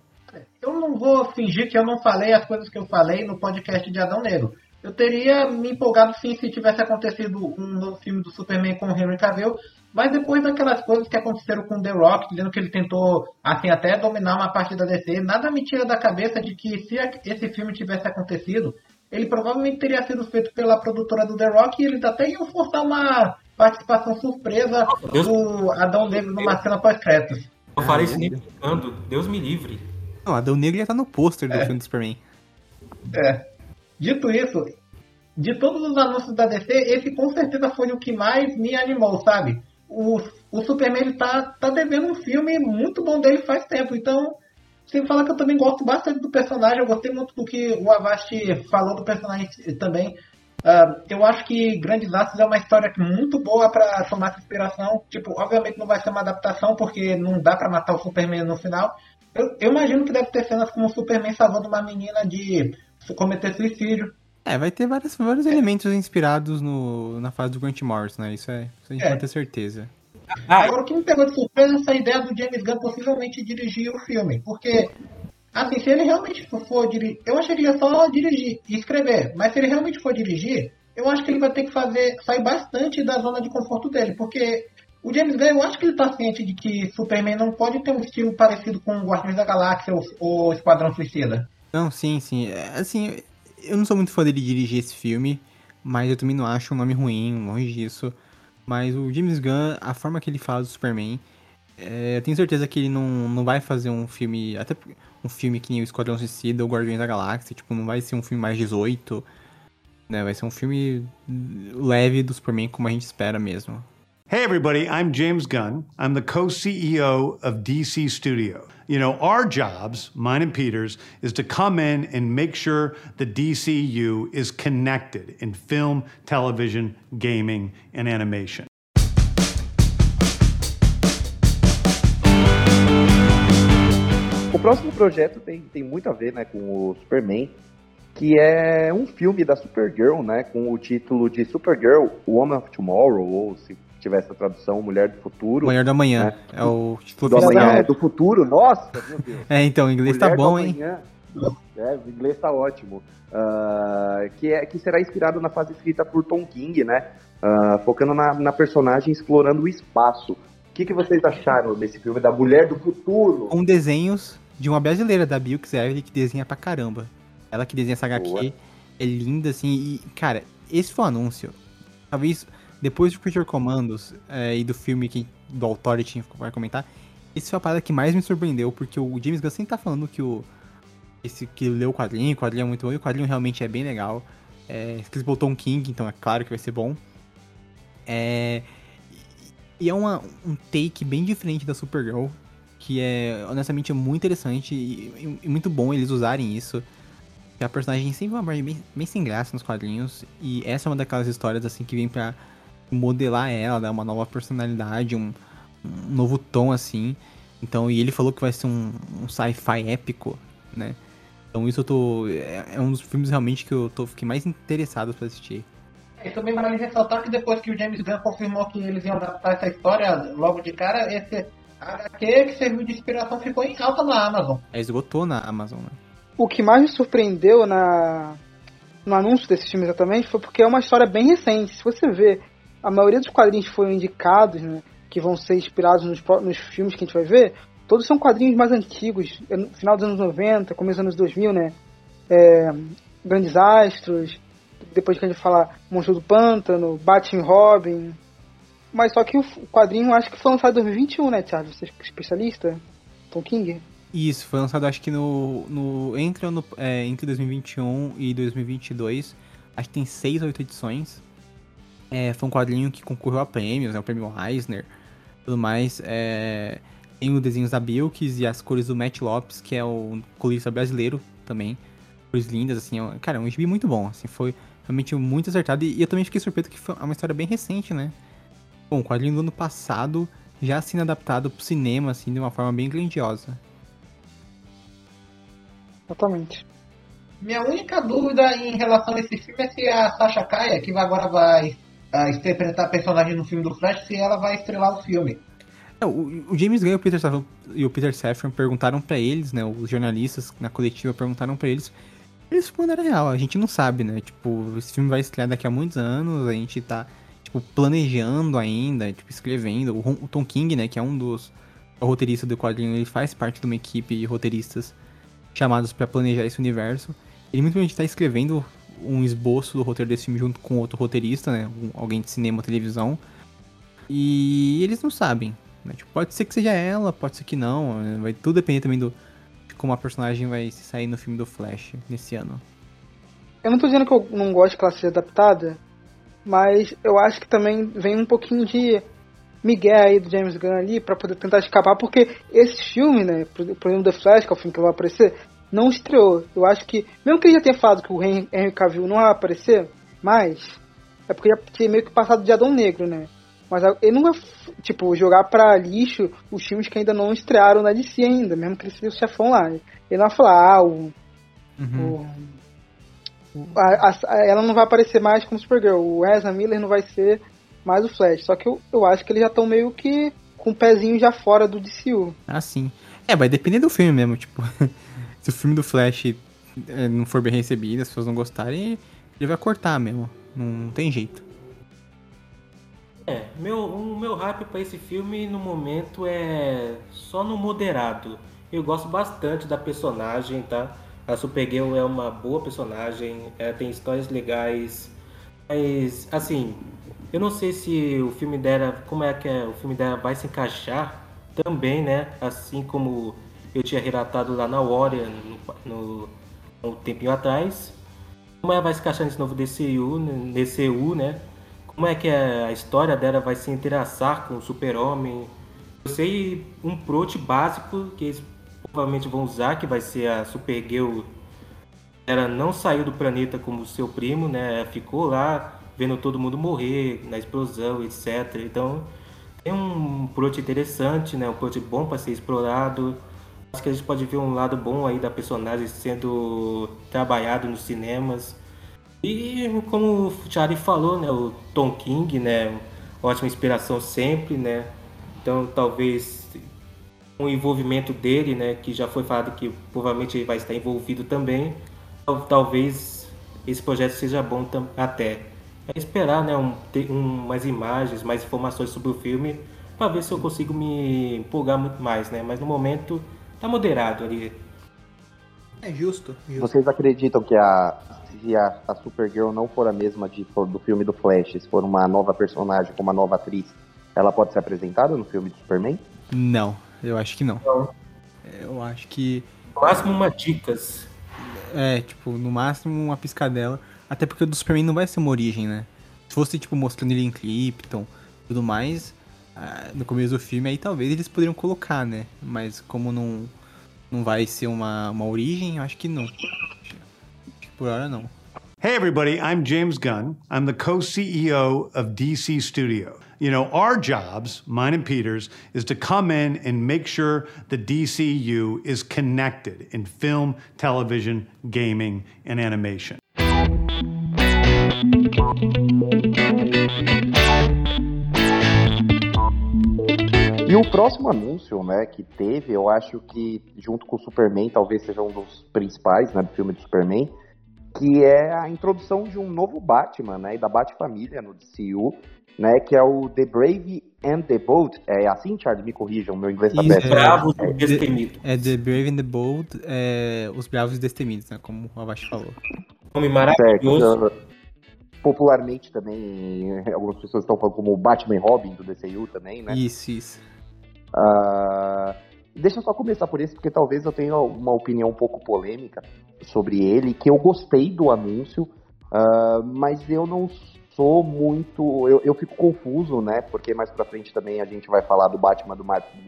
Eu não vou fingir que eu não falei as coisas que eu falei no podcast de Adão Negro. Eu teria me empolgado sim se tivesse acontecido um novo filme do Superman com o Henry Cavill, mas depois daquelas coisas que aconteceram com The Rock, dizendo que ele tentou, assim, até dominar uma parte da DC, nada me tira da cabeça de que se esse filme tivesse acontecido, ele provavelmente teria sido feito pela produtora do The Rock e eles até iam forçar uma participação surpresa Deus- do Adão Negro numa cena pós-créditos. Eu falei isso nem brincando, Deus me livre. Não, Adão Negro já tá no pôster do filme do Superman. É. Dito isso, de todos os anúncios da DC, esse com certeza foi o que mais me animou, sabe? O, o Superman ele tá, tá devendo um filme muito bom dele faz tempo, então sem falar que eu também gosto bastante do personagem, eu gostei muito do que o Avast falou do personagem também. Ah, eu acho que Grandes Laços é uma história muito boa pra tomar essa inspiração. Tipo, obviamente não vai ser uma adaptação, porque não dá pra matar o Superman no final. Eu, eu imagino que deve ter cenas como o Superman salvando uma menina de cometer suicídio. É, vai ter vários, vários elementos inspirados no, na fase do Grant Morrison, né? Isso, é, isso a gente É. pode ter certeza. Ah, Agora, o que me pegou de surpresa é essa ideia do James Gunn possivelmente dirigir o filme. Porque, assim, se ele realmente for dirigir. Eu acharia só dirigir e escrever. Mas se ele realmente for dirigir, eu acho que ele vai ter que fazer. sair bastante da zona de conforto dele. Porque o James Gunn, eu acho que ele tá ciente de que Superman não pode ter um estilo parecido com o Guardiões da Galáxia ou, ou Esquadrão Suicida. Não, sim, sim. É, Assim, eu não sou muito fã dele dirigir esse filme, mas eu também não acho um nome ruim, longe disso. Mas o James Gunn, a forma que ele fala do Superman, é, eu tenho certeza que ele não, não vai fazer um filme, até um filme que nem o Esquadrão Suicida ou Guardiões da Galáxia, tipo, não vai ser um filme mais 18, né? Vai ser um filme leve do Superman como a gente espera mesmo. Hey, everybody, I'm James Gunn. I'm the co CEO of DC Studio. You know, our jobs, mine and Peter's, is to come in and make sure the DCU is connected in film, television, gaming, and animation. O próximo projeto tem, tem muito a ver né, com o Superman, que é um filme da Supergirl, né, com o título de Supergirl, Woman of Tomorrow, ou se tivesse a tradução, Mulher do Futuro. Mulher do Amanhã é, o título do oficial. amanhã, é do futuro, nossa, meu Deus. É, então, o inglês tá Mulher do bom, hein? É, o inglês tá ótimo. Ah, que, é, que será inspirado na fase escrita por Tom King, né? Ah, focando na, na personagem explorando o espaço. O que, que vocês acharam desse filme da Mulher do Futuro? com desenhos de uma brasileira, da Bill Xavier, que desenha pra caramba. Ela que desenha essa HQ, Boa. é linda, assim, e, cara, esse foi o anúncio. Talvez, depois do Creature Commandos é, e do filme que, do Authority vai comentar, esse foi a parada que mais me surpreendeu, porque o James Gunn sempre tá falando que o esse que leu o quadrinho, o quadrinho é muito bom, e o quadrinho realmente é bem legal. É, escrito por Tom King, então é claro que vai ser bom. É, e é uma, um take bem diferente da Supergirl, que é, honestamente, muito interessante e, e- muito bom eles usarem isso. A personagem sempre é uma parte bem, bem sem graça nos quadrinhos, e essa é uma daquelas histórias, assim, que vem pra modelar ela, dar uma nova personalidade, um, um novo tom, assim. Então, e ele falou que vai ser um, um sci-fi épico, né? Então isso eu tô... É, é um dos filmes realmente que eu tô, fiquei mais interessado pra assistir. E também vale ressaltar que depois que o James Gunn confirmou que eles iam adaptar essa história logo de cara, esse, HQ que serviu de inspiração ficou em alta na Amazon. É, esgotou na Amazon, né? O que mais me surpreendeu na, no anúncio desse filme exatamente foi porque é uma história bem recente. Se você vê, a maioria dos quadrinhos que foram indicados, né, que vão ser inspirados nos, nos filmes que a gente vai ver, todos são quadrinhos mais antigos, é final dos anos 90, começo dos anos 2000, né? É, Grandes Astros, depois que a gente falar Monstro do Pântano, Batman Robin. Mas só que o quadrinho acho que foi lançado em 2021, né, Thiago? Você é especialista? Tom King? Isso, foi lançado acho que no. no entre, é, entre 2021 e 2022. Acho que tem seis ou oito edições. É, foi um quadrinho que concorreu a prêmios, né? O prêmio Eisner tudo mais. É, tem os desenhos da Bilks e as cores do Matt Lopes, que é o colorista brasileiro também. Cores lindas, assim. É, cara, é um gibi muito bom, assim. Foi realmente muito acertado. E, e eu também fiquei surpreso que foi uma história bem recente, né? Bom, o quadrinho do ano passado já sendo adaptado pro cinema, assim, de uma forma bem grandiosa. Exatamente. Minha única dúvida em relação a esse filme é se a Sasha Kaya, que agora vai uh, interpretar a personagem no filme do Flash, se ela vai estrelar o filme. É, o, o, James Gunn e o Peter Safran, e o Peter Safran perguntaram para eles, né, os jornalistas na coletiva perguntaram para eles, eles responderam real, a gente não sabe, né, tipo, esse filme vai estrear daqui a muitos anos, a gente tá, tipo, planejando ainda, tipo, escrevendo, o, o Tom King, né, que é um dos roteiristas do quadrinho, ele faz parte de uma equipe de roteiristas chamados para planejar esse universo. Ele muito provavelmente está escrevendo um esboço do roteiro desse filme junto com outro roteirista, né? alguém de cinema ou televisão. E eles não sabem. Né? Tipo, pode ser que seja ela, pode ser que não. Vai tudo depender também do, de como a personagem vai sair no filme do Flash nesse ano. Eu não tô dizendo que eu não gosto ela seja adaptada, mas eu acho que também vem um pouquinho de migué aí do James Gunn ali para poder tentar escapar, porque esse filme, né, por exemplo, The Flash, que é o filme que vai aparecer, não estreou. Eu acho que, mesmo que ele já tenha falado que o Henry Cavill não vai aparecer, mas é porque já tinha meio que passado de Adão Negro, né? Mas ele não vai, tipo, jogar pra lixo os filmes que ainda não estrearam na DC ainda, mesmo que ele seja o chefão lá. Ele não vai falar, ah, o. Uhum. o a, a, ela não vai aparecer mais como Supergirl. O Ezra Miller não vai ser mais o Flash. Só que eu, eu acho que eles já estão meio que com o pezinho já fora do DCU. Ah, sim. É, vai depender do filme mesmo, tipo. se o filme do Flash é, não for bem recebido, as pessoas não gostarem, ele vai cortar mesmo. Não, não tem jeito. É, meu, o meu hype para esse filme no momento é só no moderado. Eu gosto bastante da personagem, tá? A Supergirl é uma boa personagem, ela tem histórias legais, mas assim, eu não sei se o filme dela, como é que é, o filme dela vai se encaixar também, né? Assim como eu tinha relatado lá na Warrior no, no, um tempinho atrás. Como ela vai se encaixar nesse novo DCU, DCU, né? Como é que a história dela vai se interaçar com o Super-Homem. Eu sei um prote básico que eles provavelmente vão usar, que vai ser a Supergirl. Ela não saiu do planeta como seu primo, né? Ela ficou lá vendo todo mundo morrer na explosão, etc. Então tem um plot interessante, né? Um plot bom para ser explorado. Acho que a gente pode ver um lado bom aí da personagem sendo trabalhado nos cinemas. E como o Charlie falou, né? O Tom King, né? Ótima inspiração sempre, né? Então talvez o envolvimento dele, né? Que já foi falado que provavelmente ele vai estar envolvido também. Talvez esse projeto seja bom até é esperar né, um, um, mais imagens, mais informações sobre o filme, para ver se eu consigo me empolgar muito mais, né? Mas no momento tá moderado ali. É justo. justo. Vocês acreditam que a, se a, a Supergirl não for a mesma de, do filme do Flash, se for uma nova personagem com uma nova atriz, ela pode ser apresentada no filme do Superman? Não, eu acho que não. não. Eu acho que. No máximo uma dicas. É, tipo, no máximo uma piscadela. Até porque o do Superman não vai ser uma origem, né? Se fosse, tipo, mostrando ele em Krypton tudo mais, no começo do filme, aí talvez eles poderiam colocar, né? Mas como não, não vai ser uma, uma origem, acho que não. Por hora não. Hey, everybody, I'm James Gunn. I'm the co CEO of DC Studio. You know, our jobs, mine and Peter's, is to come in and make sure the DCU is connected in film, television, gaming, and animation. E o próximo anúncio, né, que teve, eu acho que junto com o Superman, talvez seja um dos principais, né, do filme do Superman, que é a introdução de um novo Batman, né, e da Bat-família no DCU, né, que é o The Brave and the Bold. É assim, Charles? Me corrijam, meu inglês tá péssimo. é. Bravos É, e destemidos. É The Brave and the Bold, é, os bravos e destemidos, né? Como o Avashi falou. Nome maravilhoso. então, Popularmente também, algumas pessoas estão falando como o Batman e Robin do DCU também, né? Isso, isso. Ah, deixa eu só começar por esse, porque talvez eu tenha uma opinião um pouco polêmica sobre ele, que eu gostei do anúncio, ah, mas eu não sou muito. Eu, eu fico confuso, né? Porque mais pra frente também a gente vai falar do Batman do,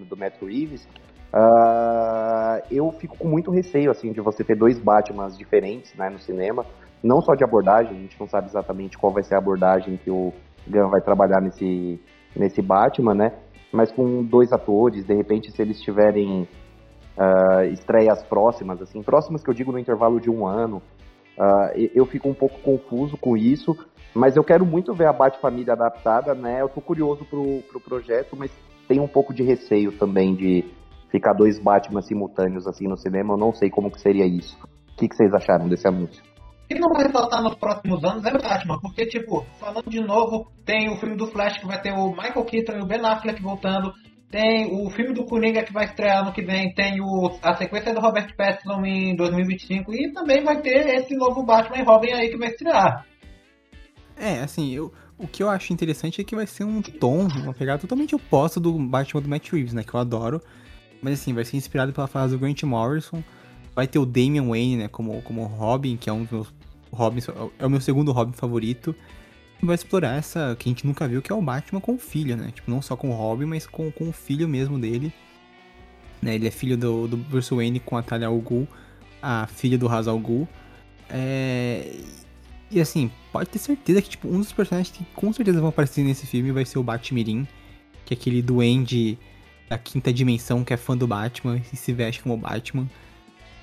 do Matt Reeves. Ah, eu fico com muito receio, assim, de você ter dois Batmans diferentes, né, no cinema. Não só de abordagem, a gente não sabe exatamente qual vai ser a abordagem que o Gunn vai trabalhar nesse, nesse Batman, né? Mas com dois atores, de repente, se eles tiverem ah, estreias próximas, assim, próximas que eu digo no intervalo de um ano, e- eu fico um pouco confuso com isso, mas eu quero muito ver a Bat-família adaptada, né? Eu tô curioso pro, pro projeto, mas tenho um pouco de receio também de ficar dois Batman simultâneos assim no cinema, eu não sei como que seria isso. O que, que vocês acharam desse anúncio? Que não vai faltar nos próximos anos é o Batman, porque, tipo, falando de novo, tem o filme do Flash que vai ter o Michael Keaton e o Ben Affleck voltando, tem o filme do Coringa que vai estrear ano que vem, tem o, a sequência do Robert Pattinson em 2025 e também vai ter esse novo Batman e Robin aí que vai estrear. É, assim, eu, o que eu acho interessante é que vai ser um tom, uma pegada totalmente oposta do Batman do Matt Reeves, né? Que eu adoro. Mas assim, vai ser inspirado pela fase do Grant Morrison. Vai ter o Damian Wayne, né? Como, como Robin, que é um dos meus Robins, é o meu segundo Robin favorito. Vai explorar essa que a gente nunca viu, que é o Batman com o filho, né? Tipo, não só com o Robin, mas com, com o filho mesmo dele. Né? Ele é filho do, do Bruce Wayne com a Talia al Ghul, a filha do Ra's al Ghul. É... E assim, pode ter certeza que tipo, um dos personagens que com certeza vão aparecer nesse filme vai ser o Batmirim, que é aquele duende da quinta dimensão que é fã do Batman e se veste como Batman.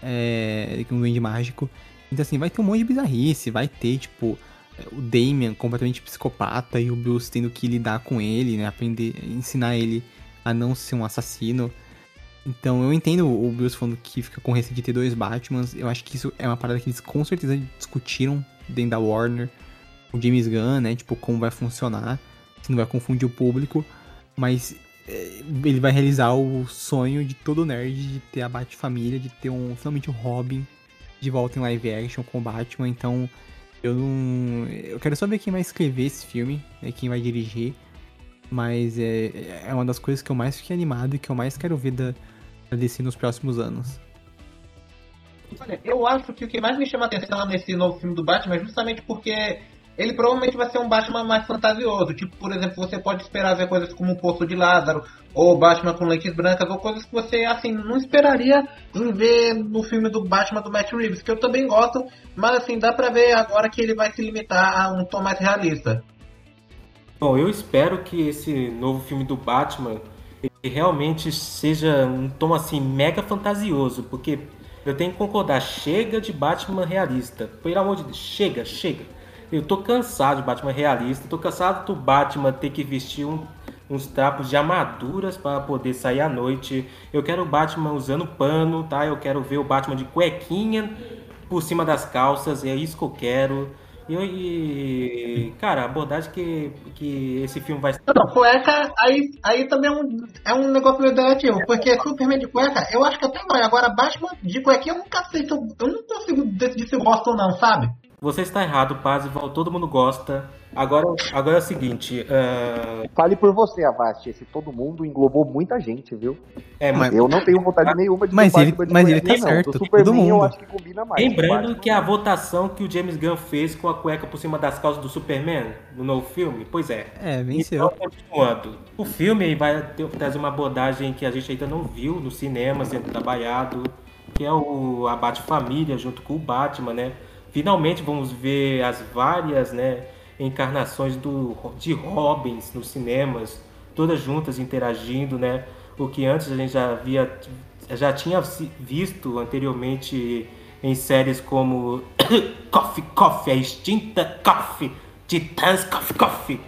É, um duende mágico. Então assim, vai ter um monte de bizarrice, vai ter, tipo, o Damian completamente psicopata e o Bruce tendo que lidar com ele, né? Aprender, ensinar ele a não ser um assassino. Então eu entendo o Bruce falando que fica com receio de ter dois Batmans. Eu acho que isso é uma parada que eles com certeza discutiram dentro da Warner. O James Gunn, né? Tipo, como vai funcionar. Se não vai confundir o público. Mas é, ele vai realizar o sonho de todo nerd de ter a Bat-família, de ter um, finalmente o Robin de volta em live action com o Batman. Então eu não. Eu quero só ver quem vai escrever esse filme, né, quem vai dirigir. Mas é, é uma das coisas que eu mais fiquei animado e que eu mais quero ver da, da DC nos próximos anos. Olha, eu acho que o que mais me chama a atenção nesse novo filme do Batman é justamente porque ele provavelmente vai ser um Batman mais fantasioso. Tipo, por exemplo, você pode esperar ver coisas como o Poço de Lázaro, ou Batman com lentes brancas, ou coisas que você, assim, não esperaria em ver no filme do Batman do Matt Reeves, que eu também gosto, mas assim, dá pra ver agora que ele vai se limitar a um tom mais realista. Bom, eu espero que esse novo filme do Batman realmente seja um tom assim mega fantasioso, porque eu tenho que concordar, chega de Batman realista. Pelo amor de Deus, chega, chega. Eu tô cansado de Batman realista, tô cansado do Batman ter que vestir um- uns trapos de armaduras para poder sair à noite. Eu quero o Batman usando pano, tá? Eu quero ver o Batman de cuequinha por cima das calças, é isso que eu quero. E, e, cara, a abordagem que, que esse filme vai Não, cueca, aí, aí também é um, é um negócio meio relativo, porque Superman de cueca, eu acho que até. Agora, Batman de cuequinha, eu nunca sei se eu, eu não consigo decidir se eu gosto ou não, sabe? Você está errado, Parzival, todo mundo gosta. Agora, agora é o seguinte, ah, Fale por você, Avast. Esse todo mundo englobou muita gente, viu? é, Mas- Eu não tenho vontade nenhuma de Mas ele- de mas ele tá não. certo, Do todo Superman eu mundo. acho que combina mais. lembrando que a votação que o James Gunn fez com a cueca por cima das calças do Superman no novo filme, pois é. É, venceu. Então, continuando. O filme vai ter, trazer uma abordagem que a gente ainda não viu no cinema sendo trabalhado, que é o a Bat-família junto com o Batman, né? Finalmente vamos ver as várias, né, encarnações do, de Robins nos cinemas, todas juntas interagindo, né? O que antes a gente já havia já tinha visto anteriormente em séries como Coffee Coffee, a extinta Coffee, Titãs Coffee Coffee.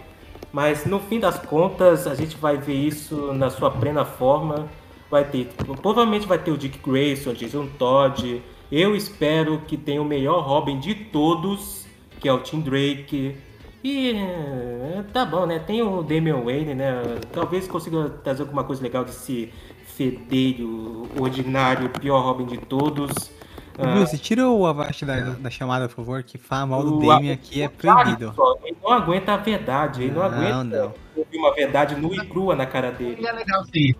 Mas no fim das contas, a gente vai ver isso na sua plena forma. Vai ter, provavelmente vai ter o Dick Grayson, Jason Todd. Eu espero que tenha o melhor Robin de todos, que é o Tim Drake. E eh, tá bom, né? Tem o Damian Wayne, né? Talvez consiga trazer alguma coisa legal desse fedelho ordinário, pior Robin de todos. Bruce, tira o Avast da, da, chamada, por favor, que falar mal do Damian aqui é proibido. Ele não aguenta a verdade, ele não, não aguenta não. ouvir uma verdade nua e crua na cara dele. Ele é legal sim.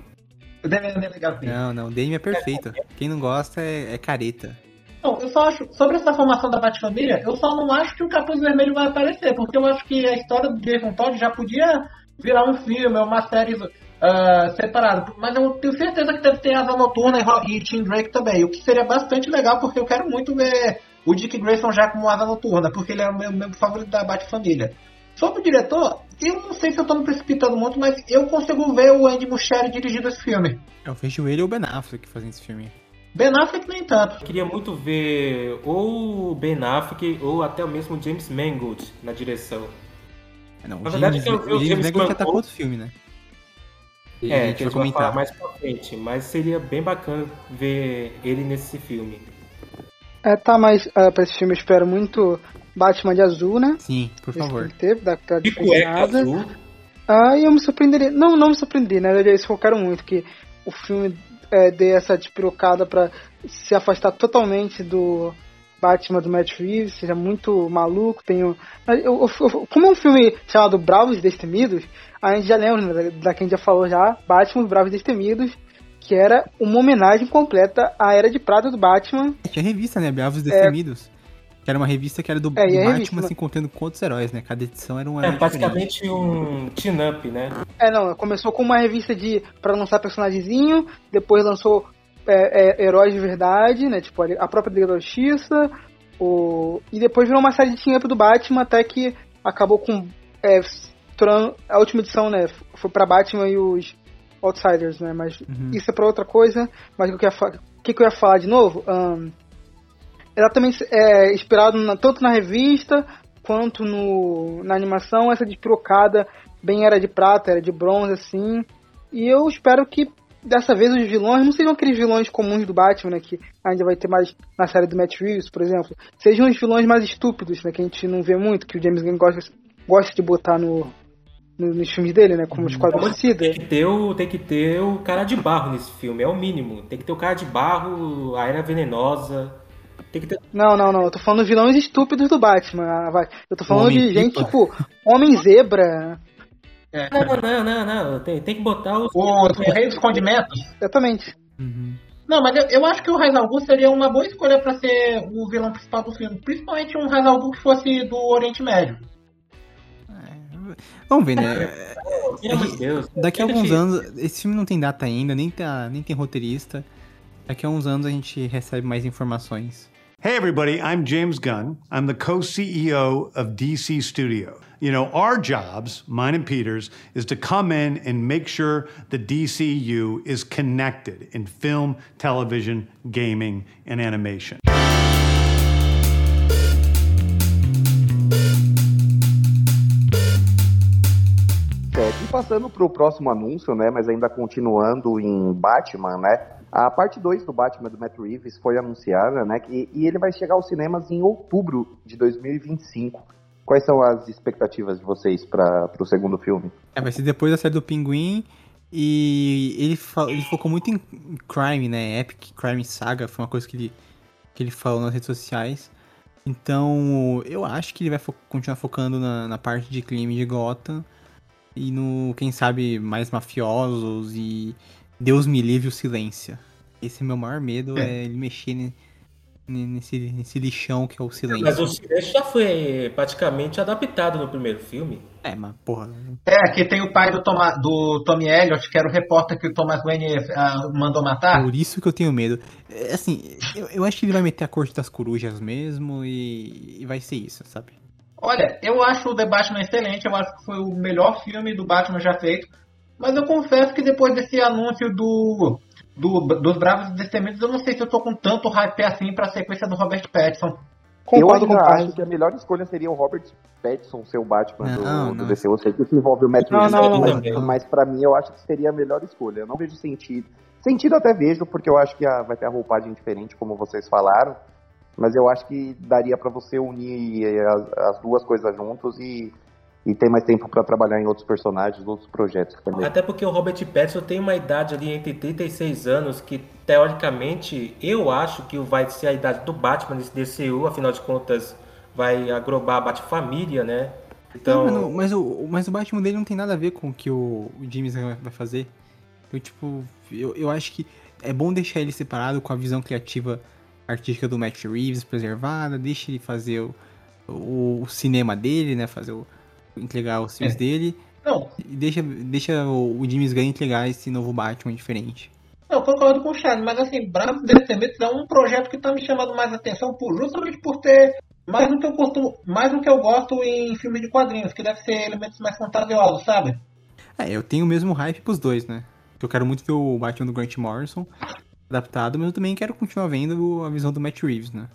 O Damian é legal sim. Não, não, o Damian é perfeito. Quem não gosta é, é careta. Não, eu só acho, sobre essa formação da Bat-Família, eu só não acho que o Capuz Vermelho vai aparecer, porque eu acho que a história do Jason Todd já podia virar um filme, uma série uh, separado. Mas eu tenho certeza que deve ter Asa Noturna e, Tim Drake também. O que seria bastante legal, porque eu quero muito ver o Dick Grayson já como Asa Noturna, porque ele é o meu, meu favorito da Bat-Família. Sobre o diretor, eu não sei se eu tô me precipitando muito, mas eu consigo ver o Andy Muschietti dirigindo esse filme. Eu vejo ele ou o Ben Affleck fazendo esse filme. Ben Affleck nem tanto. Queria muito ver ou Ben Affleck ou até o mesmo James Mangold na direção. Não, na verdade, James, o James Mangold já tá com outro filme, né? E é, a gente vai comentar mais pra frente, mas seria bem bacana ver ele nesse filme. É, tá, mas uh, pra esse filme eu espero muito Batman de azul, né? Sim, por favor. Teve, da, da de cueca azul. Ah, eu me surpreenderia. Não, não me surpreenderia, né? Eles focaram muito que o filme é, dê essa despirocada pra se afastar totalmente do Batman do Matt Reeves, seja muito maluco. Tem eu, eu, eu, como é um filme chamado Bravos e Destemidos, a gente já lembra né, da que a gente já falou já, Batman, Bravos e Destemidos, que era uma homenagem completa à Era de Prata do Batman. Tinha revista, né? Bravos e é. Destemidos. É, que era uma revista que era do, é, do Batman revista, se encontrando com outros heróis, né? Cada edição era um É, basicamente diferente. um team-up, né? É, não, começou com uma revista de para lançar personagemzinho, depois lançou é, é, heróis de verdade, né? Tipo, a própria Liga da Justiça, o... e depois virou uma série de team-up do Batman até que acabou com é, a última edição, né, foi para Batman e os Outsiders, né, mas uhum. isso é para outra coisa, mas o que, que, que eu ia falar de novo? Um, exatamente é, inspirado na, tanto na revista quanto no, na animação, essa despirocada bem era de prata, era de bronze, assim, e eu espero que dessa vez os vilões não sejam aqueles vilões comuns do Batman, né, que ainda vai ter mais na série do Matt Reeves, por exemplo, sejam os vilões mais estúpidos, né, que a gente não vê muito, que o James Gunn gosta, gosta de botar no, nos filmes dele, né? Como o Esquadrão Suicida. Tem que, ter o, tem que ter o cara de barro nesse filme, é o mínimo. Tem que ter o cara de barro, a era venenosa. Tem que ter... Não, não, não. Eu tô falando de vilões estúpidos do Batman. Eu tô falando Homem de gente tipo Homem Zebra. É. Não, não, não, não, Tem, tem que botar os. O, o Rei dos Condimentos. Exatamente. Uhum. Não, mas eu, eu, acho que o Raiz Algu seria uma boa escolha para ser o vilão principal do filme. Principalmente um Raiz Algu que fosse do Oriente Médio. Vamos ver, né? Deus, Daqui a alguns anos, esse filme não tem data ainda, nem, tá, nem tem roteirista. Daqui a uns anos a gente recebe mais informações. Hey, everybody, I'm James Gunn. I'm the co CEO of DC Studio. You know, our jobs, mine and Peter's, is to come in and make sure the DCU is connected in film, television, gaming, and animation. Passando para o próximo anúncio, né, mas ainda continuando em Batman, né, a parte 2 do Batman do Matt Reeves foi anunciada, né, e, e ele vai chegar aos cinemas em outubro de 2025. Quais são as expectativas de vocês para o segundo filme? É, vai ser depois da série do Pinguim e ele, ele focou muito em crime, né, Epic Crime Saga, foi uma coisa que ele, que ele falou nas redes sociais. Então, eu acho que ele vai fo continuar focando na, na parte de crime de Gotham e no, quem sabe, mais mafiosos e Deus me livre o silêncio. Esse é meu maior medo, é, é ele mexer nesse, nesse lixão que é o silêncio. Mas o silêncio já foi praticamente adaptado no primeiro filme. É, mas porra. É, que tem o pai do, Toma, do Tommy Elliot, que era o repórter que o Thomas Wayne uh, mandou matar. Por isso que eu tenho medo. É, assim, eu, eu acho que ele vai meter a corte das corujas mesmo e, e vai ser isso, sabe? Olha, eu acho o The Batman excelente, eu acho que foi o melhor filme do Batman já feito. Mas eu confesso que depois desse anúncio do, do dos Bravos Destemidos, eu não sei se eu tô com tanto hype assim pra sequência do Robert Pattinson. Concordo eu ainda acho que a melhor escolha seria o Robert Pattinson ser o Batman do, Não, do não. DC. Eu sei que isso envolve o Matt Reeves, mas, Não. mas pra mim eu acho que seria a melhor escolha. Eu não vejo sentido. Sentido até vejo, porque eu acho que a- vai ter a roupagem diferente, como vocês falaram. Mas eu acho que daria pra você unir eh, as, as duas coisas juntos e, e ter mais tempo pra trabalhar em outros personagens, outros projetos também. Até porque o Robert Pattinson tem uma idade ali entre 36 anos que, teoricamente, eu acho que vai ser a idade do Batman nesse DCU, afinal de contas, vai aglobar a Bat-família, né? Então, Não, mas, não- mas o, mas o Batman dele não tem nada a ver com o que o, o James vai fazer. Eu, tipo, eu, eu acho que é bom deixar ele separado com a visão criativa artística do Matt Reeves preservada, deixa ele fazer o, o, o cinema dele, né, fazer o, entregar os filmes É. dele, Não, e deixa, deixa o, o James Gunn entregar esse novo Batman diferente. Eu concordo com o Charles, mas assim, Bravos Descendentes é um projeto que tá me chamando mais atenção por, justamente por ter mais do que eu costumo, mais do que eu gosto em filmes de quadrinhos, que deve ser elementos mais fantasiosos, sabe? É, eu tenho o mesmo hype pros dois, né? Eu quero muito ver o Batman do Grant Morrison adaptado, mas eu também quero continuar vendo a visão do Matt Reeves, né?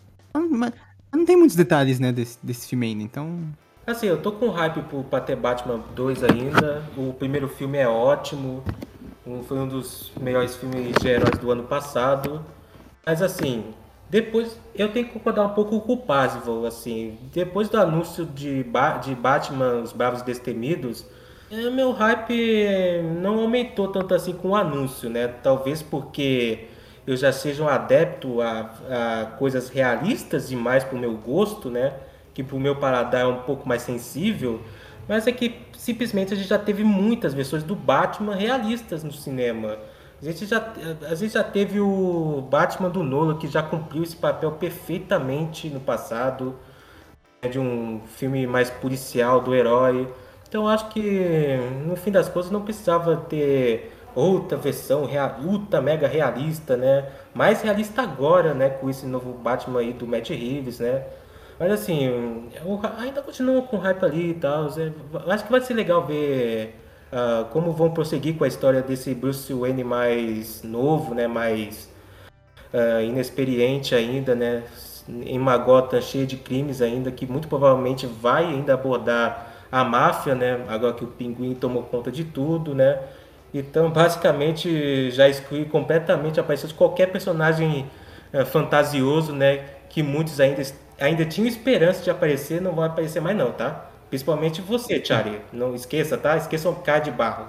Não tem muitos detalhes, né, desse, desse filme ainda, então... assim, eu tô com hype pro- pra ter Batman 2 ainda. O primeiro filme é ótimo. Foi um dos melhores filmes de heróis do ano passado. Mas assim, depois eu tenho que concordar um pouco com o Parzival, assim, depois do anúncio de, Ba- de Batman, os Bravos Destemidos, eh, meu hype não aumentou tanto assim com o anúncio, né? Talvez porque eu já seja um adepto a, a coisas realistas demais pro meu gosto, né? Que pro meu paladar é um pouco mais sensível. Mas é que simplesmente a gente já teve muitas versões do Batman realistas no cinema. A gente já, a gente já teve o Batman do Nolan, que já cumpriu esse papel perfeitamente no passado, né, de um filme mais policial do herói. Então acho que, no fim das contas, não precisava ter outra versão rea- ultra mega realista, né? Mais realista agora, né? Com esse novo Batman aí do Matt Reeves, né? Mas assim, eu ainda continuo com hype ali e tal. Eu Acho que vai ser legal ver ah, como vão prosseguir com a história desse Bruce Wayne mais novo, né? Mais ah, inexperiente ainda, né? Em uma Gotham cheia de crimes ainda, que muito provavelmente vai ainda abordar a máfia, né? Agora que o Pinguim tomou conta de tudo, né? Então, basicamente, já exclui completamente a aparição de qualquer personagem eh, fantasioso, né? Que muitos ainda, ainda tinham esperança de aparecer, não vai aparecer mais não, tá? Principalmente você, Charlie. Não esqueça, tá? Esqueça o cara de barro.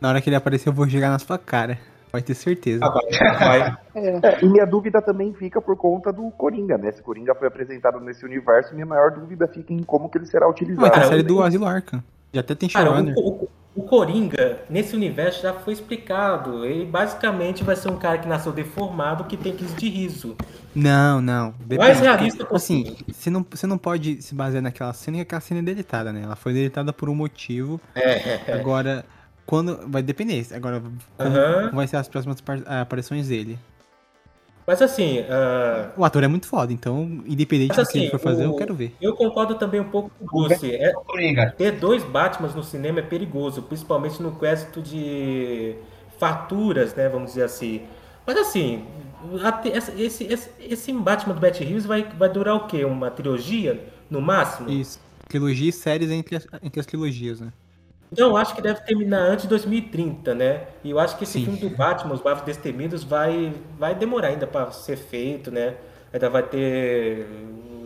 Na hora que ele aparecer, eu vou jogar na sua cara. Pode ter certeza. Vai. É, e minha dúvida também fica por conta do Coringa, né? Se Coringa foi apresentado nesse universo, minha maior dúvida fica em como que ele será utilizado. Vai ter a Cara, série do Asilo Arkham. Já até tem Cara, showrunner. o, o, o Coringa, nesse universo, já foi explicado. Ele basicamente vai ser um cara que nasceu deformado que tem crise de riso. Não, não. Mais realista Assim, possível. você não, você não pode se basear naquela cena, que aquela cena é deletada, né? Ela foi deletada por um motivo. É, Agora, quando. Vai depender. Agora, Aham. vai ser as próximas ah, aparições dele? Mas assim, ah, O ator é muito foda, então, independente mas do que ele assim, for fazer, o- eu quero ver. eu concordo também um pouco com o Bruce. É, ter dois Batmans no cinema é perigoso, principalmente no quesito de farturas, né? Vamos dizer assim. Mas assim, esse, esse, esse Batman do Bat Reeves vai, vai durar o quê? Uma trilogia, no máximo? Isso. Trilogia e séries entre as, entre as trilogias, né? Então, eu acho que deve terminar antes de 2030, né? E eu acho que esse Sim. filme do Batman, Os Bravos Destemidos, vai, vai demorar ainda para ser feito, né? Ainda vai ter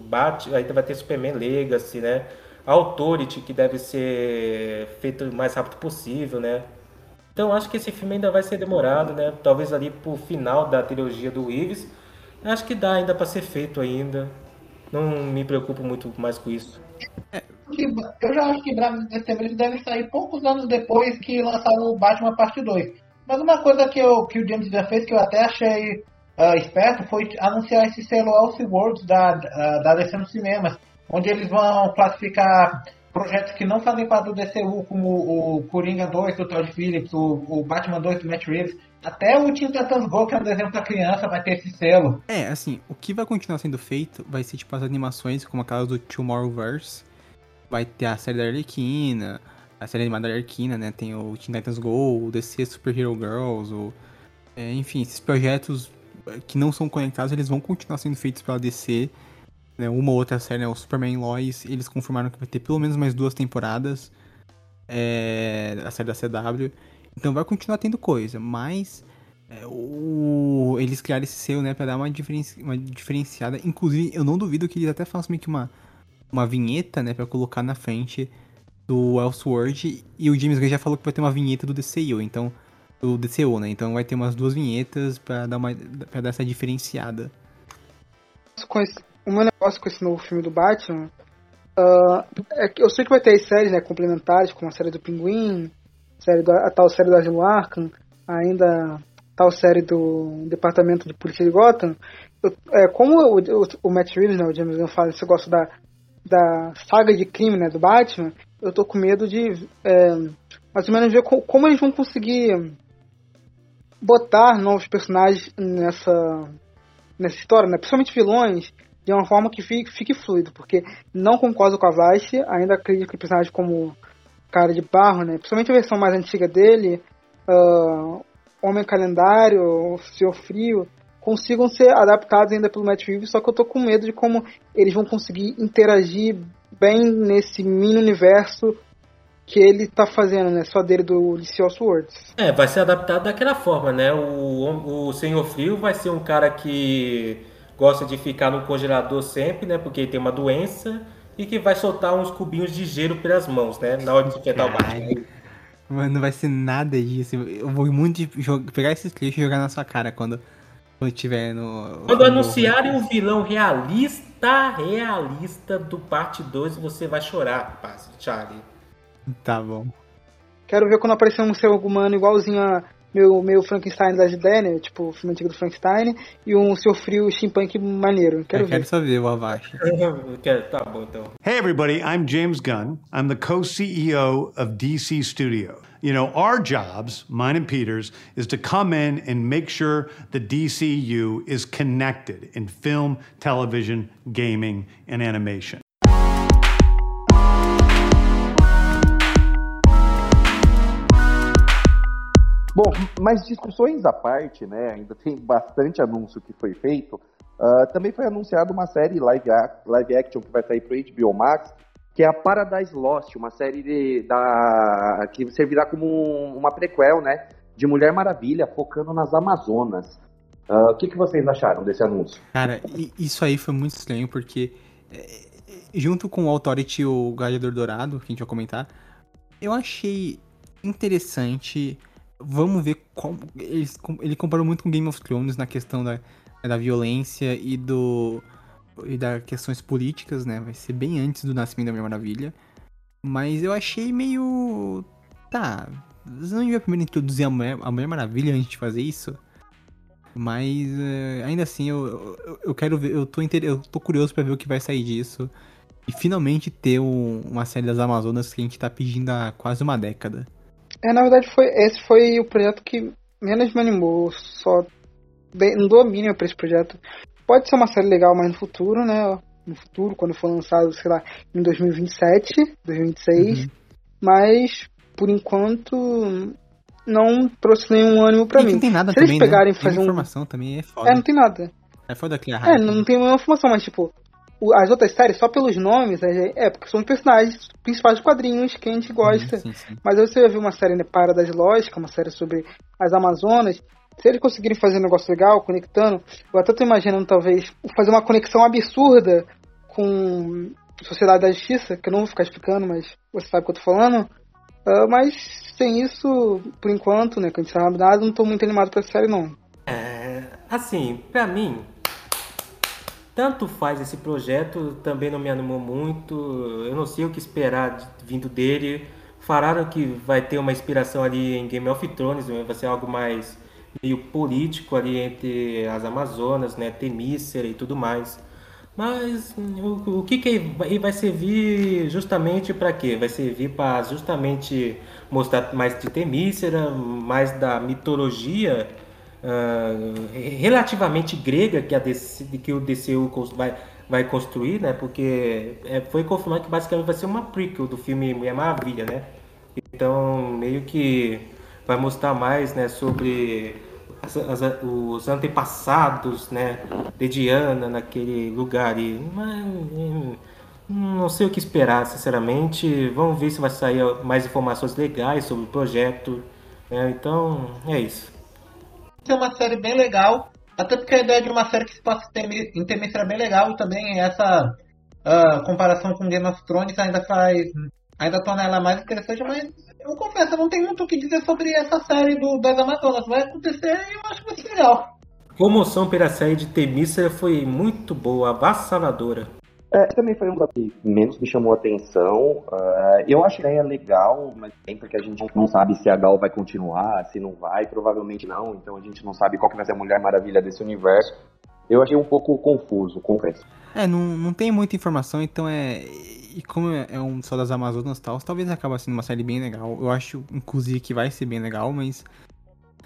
Bat, ainda vai ter Superman Legacy, né? Authority, que deve ser feito o mais rápido possível, né? Então, eu acho que esse filme ainda vai ser demorado, né? Talvez ali pro final da trilogia do Reeves. Acho que dá ainda para ser feito ainda. Não me preocupo muito mais com isso. Eu já acho que Bravos Destemidos deve sair poucos anos depois que lançaram o Batman Parte 2. Mas uma coisa que, eu, que o James já fez, que eu até achei ah, esperto, foi anunciar esse selo Elseworlds da, da, da DC nos cinemas, onde eles vão classificar projetos que não fazem parte do DCU, como o Coringa 2 do Todd Phillips, o, o Batman 2 do Matt Reeves, até o Teen Titans Go, que é um desenho pra criança, vai ter esse selo. É, assim, o que vai continuar sendo feito vai ser tipo as animações, como aquelas do Tomorrowverse. Vai ter a série da Arlequina, a série animada da Arlequina, né? Tem o Teen Titans Go, o DC Super Hero Girls, é, enfim, esses projetos eh, que não são conectados, eles vão continuar sendo feitos pela DC. né, uma ou outra série, né, o Superman Lois, eles confirmaram que vai ter pelo menos mais duas temporadas é, a série da CW. Então vai continuar tendo coisa, mas é, o, eles criaram esse selo, né, pra dar uma, diferenci, uma diferenciada. Inclusive, eu não duvido que eles até façam meio que uma, uma vinheta, né, pra colocar na frente do Elseworld. E o James Gunn já falou que vai ter uma vinheta do DCU, então. Do DCU, né? Então vai ter umas duas vinhetas pra dar, uma, pra dar essa diferenciada. O meu negócio com esse novo filme do Batman. Uh, é que eu sei que vai ter séries né, complementares, como a série do Pinguim, série do, a tal série do Asilo Arkham, ainda tal série do Departamento de Polícia de Gotham. Eu, é, como o, o, o Matt Reeves, né, o James Gunn fala, você gosta da, da saga de crime né, do Batman, eu tô com medo de é, mais ou menos ver co como eles vão conseguir botar novos personagens nessa, nessa história, né? principalmente vilões, de uma forma que fique, fique fluido, porque não concordo com a Vice, ainda acredito que personagens como Cara de Barro, né? principalmente a versão mais antiga dele, uh, Homem Calendário, Senhor Frio, consigam ser adaptados ainda pelo Matt Reeves, só que eu tô com medo de como eles vão conseguir interagir bem nesse mini universo que ele tá fazendo, né? Só dele do Licioso Words. É, vai ser adaptado daquela forma, né? O, o Senhor Frio vai ser um cara que gosta de ficar no congelador sempre, né? Porque ele tem uma doença e que vai soltar uns cubinhos de gelo pelas mãos, né? Na hora de enfrentar o Batman. Mano, não vai ser nada disso. Eu vou muito pegar esses clichês e jogar na sua cara quando, quando tiver no. Quando no... anunciarem o vilão realista, realista do parte 2, você vai chorar, rapaz, Charlie. Tá bom. Quero ver quando aparecer um ser humano igualzinho a meu, meu Frankenstein das ideias, né? Tipo, o filme antigo do Frankenstein, e um seu frio steampunk maneiro. Quero Eu ver. quero só ver o Avast. tá bom, então. Hey, everybody, I'm James Gunn. I'm the co CEO of DC Studio. You know, our jobs, mine and Peter's, is to come in and make sure the DCU is connected in film, television, gaming, and animation. Bom, mas discussões à parte, né? Ainda tem bastante anúncio que foi feito. Uh, também foi anunciada uma série live, live action que vai sair para HBO Max, que é a Paradise Lost, uma série de, da, que servirá como uma prequel, né? De Mulher Maravilha, focando nas Amazonas. Uh, o que, que vocês acharam desse anúncio? Cara, isso aí foi muito estranho, porque é, junto com o Authority o Gladiador Dourado, que a gente vai comentar, eu achei interessante vamos ver como. Ele, ele comparou muito com Game of Thrones na questão da, da violência e do. e das questões políticas, né? Vai ser bem antes do nascimento da Mulher Maravilha. Mas eu achei meio. Tá. Você não devia primeiro introduzir a Mulher, a Mulher Maravilha antes de fazer isso? Mas uh, ainda assim, eu, eu, eu, quero ver. Eu tô, eu tô curioso para ver o que vai sair disso. E finalmente ter um, uma série das Amazonas que a gente tá pedindo há quase uma década. É, na verdade, foi, esse foi o projeto que menos me animou. Só não dou a mínima pra esse projeto. Pode ser uma série legal, mas no futuro, né? No futuro, quando for lançado, sei lá, em 2027, 2026. Uhum. Mas, por enquanto, não trouxe nenhum ânimo pra e mim. Não tem nada Se também, eles pegarem né? fazer informação um... também é foda. É, não tem nada. É foda criar É, não, não tem nenhuma informação, mas tipo, as outras séries, só pelos nomes, é, é, porque são os personagens principais dos quadrinhos que a gente gosta. Sim, sim, sim. Mas aí você vai ver uma série né, Para das Lógicas, uma série sobre as Amazonas. Se eles conseguirem fazer um negócio legal, conectando, eu até tô imaginando talvez fazer uma conexão absurda com Sociedade da Justiça, que eu não vou ficar explicando, mas você sabe o que eu tô falando. Uh, mas sem isso, por enquanto, né, que a gente sabe nada, não tô muito animado pra essa série não. É, assim, pra mim, tanto faz esse projeto, também não me animou muito. Eu não sei o que esperar vindo dele. Falaram que vai ter uma inspiração ali em Game of Thrones, né? vai ser algo mais meio político ali entre as Amazonas, né, Temícera e tudo mais. Mas o, o que, que vai servir justamente para quê? Vai servir para justamente mostrar mais de Temícera, mais da mitologia uh, relativamente grega que, a DC, que o DCU vai, vai construir, né? Porque é, foi confirmado que basicamente vai ser uma prequel do filme Mulher Maravilha, né? Então, meio que vai mostrar mais, né, sobre as, as, os antepassados, né, de Diana naquele lugar e mas, não sei o que esperar, sinceramente. Vamos ver se vai sair mais informações legais sobre o projeto. Né? Então, é isso. É uma série bem legal, até porque a ideia de uma série que se passa em Temícera é bem legal e também essa uh, comparação com Game of Thrones ainda faz ainda torna ela mais interessante, mas eu confesso, eu não tenho muito o que dizer sobre essa série do, das Amazonas. Vai acontecer e eu acho muito legal. A promoção pela série de Temícera foi muito boa, avassaladora. É, também foi um que menos me chamou a atenção. Uh, eu acho a ideia legal, mas tem porque a gente não sabe se a Gal vai continuar, se não vai, provavelmente não. Então a gente não sabe qual que vai ser a Mulher Maravilha desse universo. Eu achei um pouco confuso, confesso. É, não, não tem muita informação, então é. E como é um só das Amazonas tal, talvez acabe sendo uma série bem legal. Eu acho, inclusive, que vai ser bem legal, mas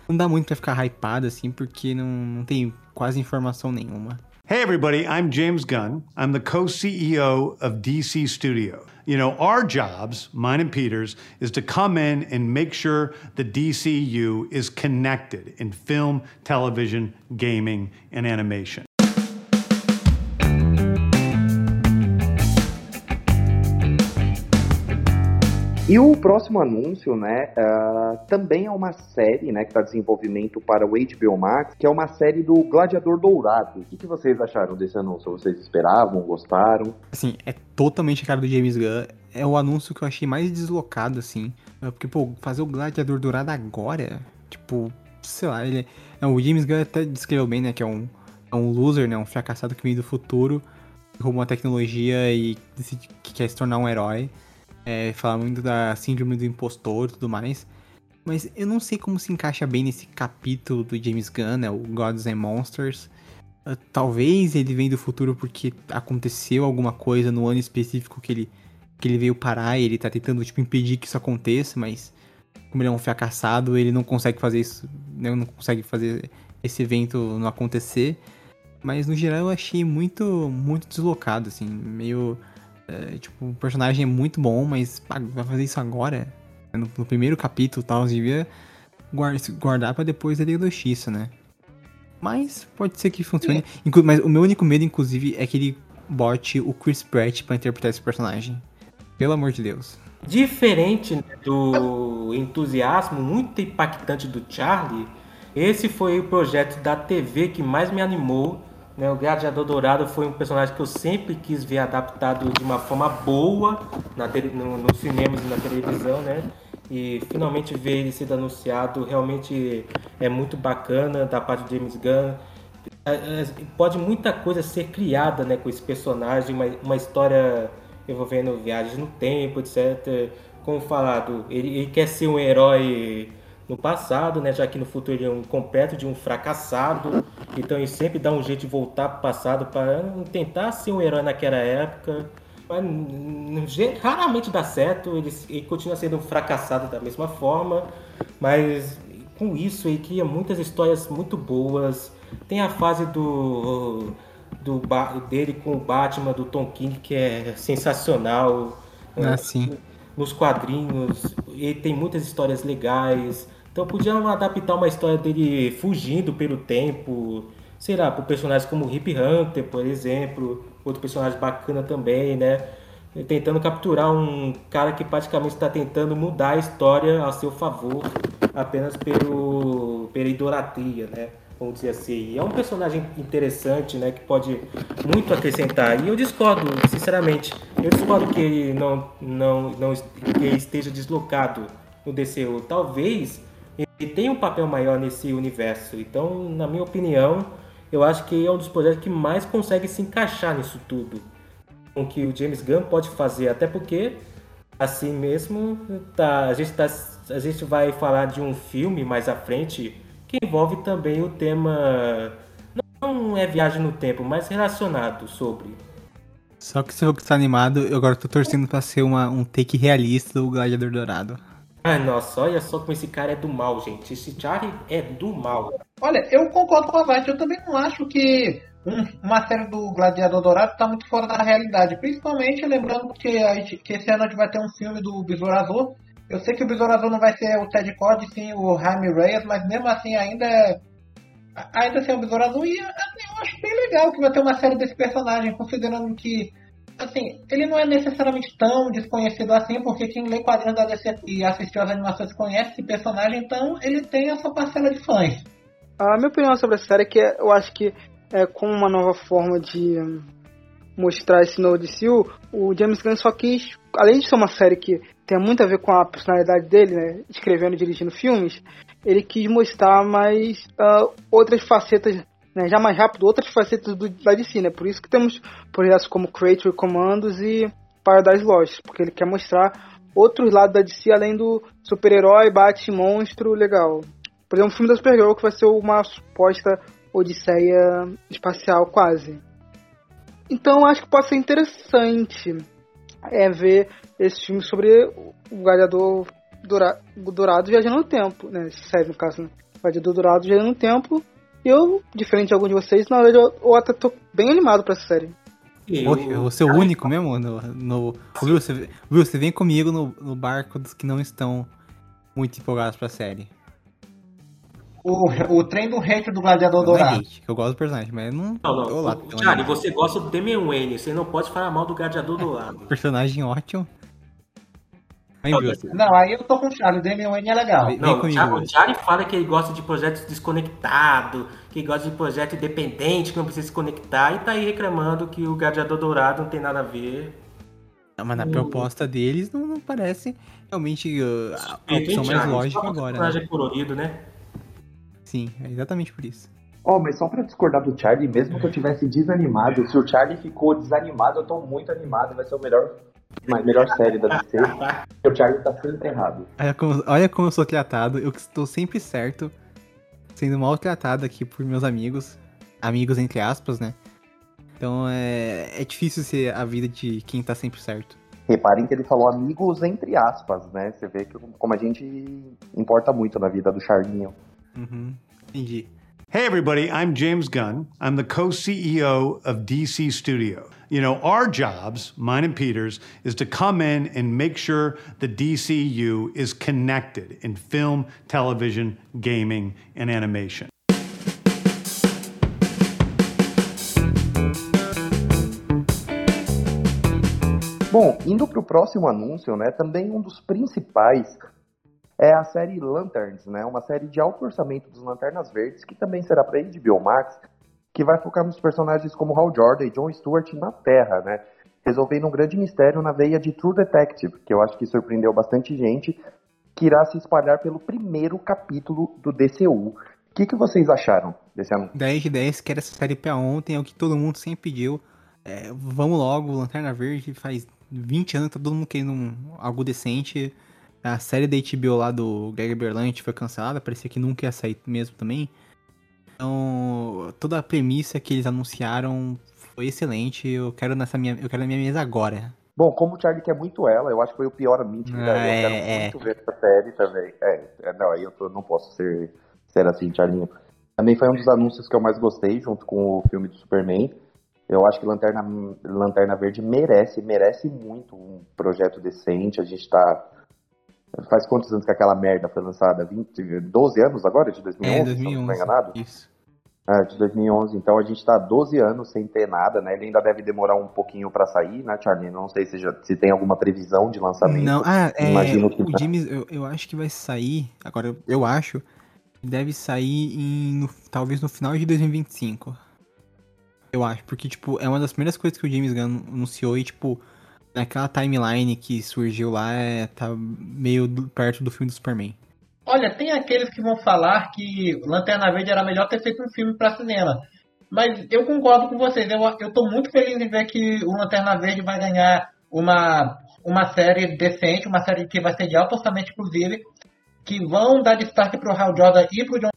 não dá muito pra ficar hypado, assim, porque não, não tem quase informação nenhuma. Hey, everybody, I'm James Gunn. I'm the co CEO of DC Studio. You know, our jobs, mine and Peter's, is to come in and make sure the DCU is connected in film, television, gaming, and animation. E o próximo anúncio, né, uh, também é uma série, né, que está desenvolvimento para o HBO Max, que é uma série do Gladiador Dourado. O que, que, vocês acharam desse anúncio? Vocês esperavam, gostaram? Assim, é totalmente a cara do James Gunn. É o anúncio que eu achei mais deslocado, assim. É porque, pô, fazer o Gladiador Dourado agora, tipo, sei lá, ele... É, o James Gunn até descreveu bem, né, que é um, é um loser, né, um fracassado que vem do futuro, roubou uma tecnologia e decide que quer se tornar um herói é, fala muito da síndrome do impostor e tudo mais. Mas eu não sei como se encaixa bem nesse capítulo do James Gunn, né, o Gods and Monsters. Uh, talvez ele venha do futuro porque aconteceu alguma coisa no ano específico que ele, que ele veio parar e ele tá tentando tipo, impedir que isso aconteça, mas como ele é um fracassado, ele não consegue fazer isso, né, não consegue fazer esse evento não acontecer. Mas no geral eu achei muito, muito deslocado, assim, meio é, tipo, o personagem é muito bom, mas pá, vai fazer isso agora? No, no primeiro capítulo tal, devia guardar para depois da Liga da Justiça, né? Mas pode ser que funcione. É. Mas o meu único medo, inclusive, é que ele bote o Chris Pratt para interpretar esse personagem. Pelo amor de Deus. Diferente do entusiasmo muito impactante do Charlie, esse foi o projeto da TV que mais me animou né? O Gladiador Dourado foi um personagem que eu sempre quis ver adaptado de uma forma boa na no, nos cinemas e na televisão, né? E finalmente ver ele sendo anunciado realmente é muito bacana da parte de James Gunn. É, é, pode muita coisa ser criada né, com esse personagem, uma, uma história envolvendo viagens no tempo, etc. Como falado, ele, ele quer ser um herói no passado, né? Já que no futuro ele é um completo de um fracassado. Então ele sempre dá um jeito de voltar para o passado para tentar ser um herói naquela época. Mas raramente dá certo, ele, ele continua sendo um fracassado da mesma forma. Mas com isso ele cria muitas histórias muito boas. Tem a fase do, do dele com o Batman do Tom King que é sensacional. Ah, sim. Nos quadrinhos, ele tem muitas histórias legais. Então podiam adaptar uma história dele fugindo pelo tempo, sei lá, por personagens como Hip Hunter, por exemplo, outro personagem bacana também, né? Tentando capturar um cara que praticamente está tentando mudar a história a seu favor, apenas pelo, pela idolatria, né? Vamos dizer assim. É um personagem interessante, né? Que pode muito acrescentar. E eu discordo, sinceramente. Eu discordo que ele não, não, não que esteja deslocado no DCU. Talvez ele tem um papel maior nesse universo. Então, na minha opinião, eu acho que é um dos projetos que mais consegue se encaixar nisso tudo. Com que o James Gunn pode fazer, até porque assim mesmo tá, a gente tá, a gente vai falar de um filme mais à frente que envolve também o tema não é viagem no tempo, mas relacionado sobre. Só que se eu estar animado, eu agora tô torcendo para ser uma, um take realista do Gladiador Dourado. Ai, nossa, olha só como esse cara é do mal, gente. Esse Charlie é do mal. Olha, eu concordo com a Vite. Eu também não acho que um, uma série do Gladiador Dourado está muito fora da realidade. Principalmente lembrando que, que esse ano a gente vai ter um filme do Besouro Azul. Eu sei que o Besouro Azul não vai ser o Ted Cord, sim o Jaime Reyes, mas mesmo assim ainda é, ainda assim, é o Besouro Azul, e assim, eu acho bem legal que vai ter uma série desse personagem, considerando que, assim, ele não é necessariamente tão desconhecido assim, porque quem lê quadrinhos da DC e assistiu as animações conhece esse personagem, então ele tem essa parcela de fãs. A minha opinião sobre a série é que eu acho que é com uma nova forma de mostrar esse novo DCU, o James Gunn só quis, além de ser uma série que tem muito a ver com a personalidade dele, né, escrevendo e dirigindo filmes, ele quis mostrar mais uh, outras facetas, né, já mais rápido, outras facetas do, da DC, né, por isso que temos projetos como Creature Commandos e Paradise Lost, porque ele quer mostrar outros lados da DC além do super-herói, bate monstro, legal. Por exemplo, o filme da Supergirl que vai ser uma suposta odisseia espacial quase. Então acho que pode ser interessante é ver esse filme sobre o gladiador dourado, viajando no tempo, né? Sério, no caso, né? O dourado viajando no tempo. Eu, diferente de algum de vocês, na verdade eu, eu até tô bem animado pra essa série. Eu, eu vou ser o único mesmo no. no Will, você, Will, você vem comigo no, no barco dos que não estão muito empolgados pra série. O, o trem do hate do Gladiador Não é Dourado. hate, que eu gosto do personagem, mas não. Não, não. O- então, Charlie, você gosta do Damian Wayne, você não pode falar mal do Gladiador do lado. Personagem ótimo. Aí, Não, Não, aí eu tô com o Charlie, o Damian Wayne é legal. Vem Não, o comigo, o Charlie fala que ele gosta de projetos desconectados, que gosta de projeto independente, que não precisa se conectar, e tá aí reclamando que o Gladiador Dourado não tem nada a ver. Não, mas na proposta deles não, não parece realmente uh, a opção mais Charlie? lógica Só agora. personagem Né? é colorido, né? Sim, é exatamente por isso. Ó, mas só pra discordar do Charlie, mesmo que eu tivesse desanimado, se o Charlie ficou desanimado, eu tô muito animado, vai ser o melhor, a melhor série da DC. o Charlie tá sempre errado. Olha como, olha como eu sou tratado, eu que estou sempre certo, sendo mal tratado aqui por meus amigos, amigos entre aspas, né? Então é, é difícil ser a vida de quem tá sempre certo. Reparem que ele falou amigos entre aspas, né? Você vê que como a gente importa muito na vida do Charlinho. Uhum, entendi. Hey, everybody, I'm James Gunn. I'm the co CEO of DC Studio. You know, our jobs, mine and Peter's, is to come in and make sure the DCU is connected in film, television, gaming, and animation. Bom, indo pro próximo anúncio, né? Também um dos principais é a série Lanterns, né? Uma série de alto orçamento dos Lanternas Verdes, que também será para HBO Max, que vai focar nos personagens como Hal Jordan e John Stewart na Terra, né? Resolvendo um grande mistério na veia de True Detective, que eu acho que surpreendeu bastante gente, que irá se espalhar pelo primeiro capítulo do DCU. O que, que vocês acharam desse anúncio? 10 de 10, quero essa série pra ontem, é o que todo mundo sempre pediu. É, vamos logo, Lanterna Verde faz 20 anos, tá todo mundo querendo um- algo decente. A série da HBO lá do Greg Berlanti foi cancelada, parecia que nunca ia sair mesmo também. Então, toda a premissa que eles anunciaram foi excelente. Eu quero nessa minha, eu quero na minha mesa agora. Bom, como o Charlie quer muito ela, eu acho que foi o pior mentira. Ah, eu quero é, muito ver essa série também. É, é, não, aí eu tô- não posso ser, ser assim, Charlinho. Também foi um dos anúncios que eu mais gostei, junto com o filme do Superman. Eu acho que Lanterna, Lanterna Verde merece, merece muito um projeto decente. A gente tá. Faz quantos anos que aquela merda foi lançada? 20, 12 anos agora? De 2011? É, Se eu não 2011. tô enganado? Isso. É, de 2011. Então a gente tá 12 anos sem ter nada, né? Ele ainda deve demorar um pouquinho pra sair, né, Charlie? Não sei se, já, se tem alguma previsão de lançamento. Não, ah, é, Imagino que o. James, eu, eu acho que vai sair, agora eu, acho, que deve sair em, no- talvez no final de 2025. Eu acho, porque, tipo, é uma das primeiras coisas que o James Gunn anunciou e, tipo, naquela timeline que surgiu lá, é, tá meio perto do filme do Superman. Olha, tem aqueles que vão falar que Lanterna Verde era melhor ter feito um filme pra cinema. Mas eu concordo com vocês. Eu, eu tô muito feliz em ver que o Lanterna Verde vai ganhar uma, uma série decente, uma série que vai ser de alto orçamento, inclusive, que vão dar destaque pro Hal Jordan e pro John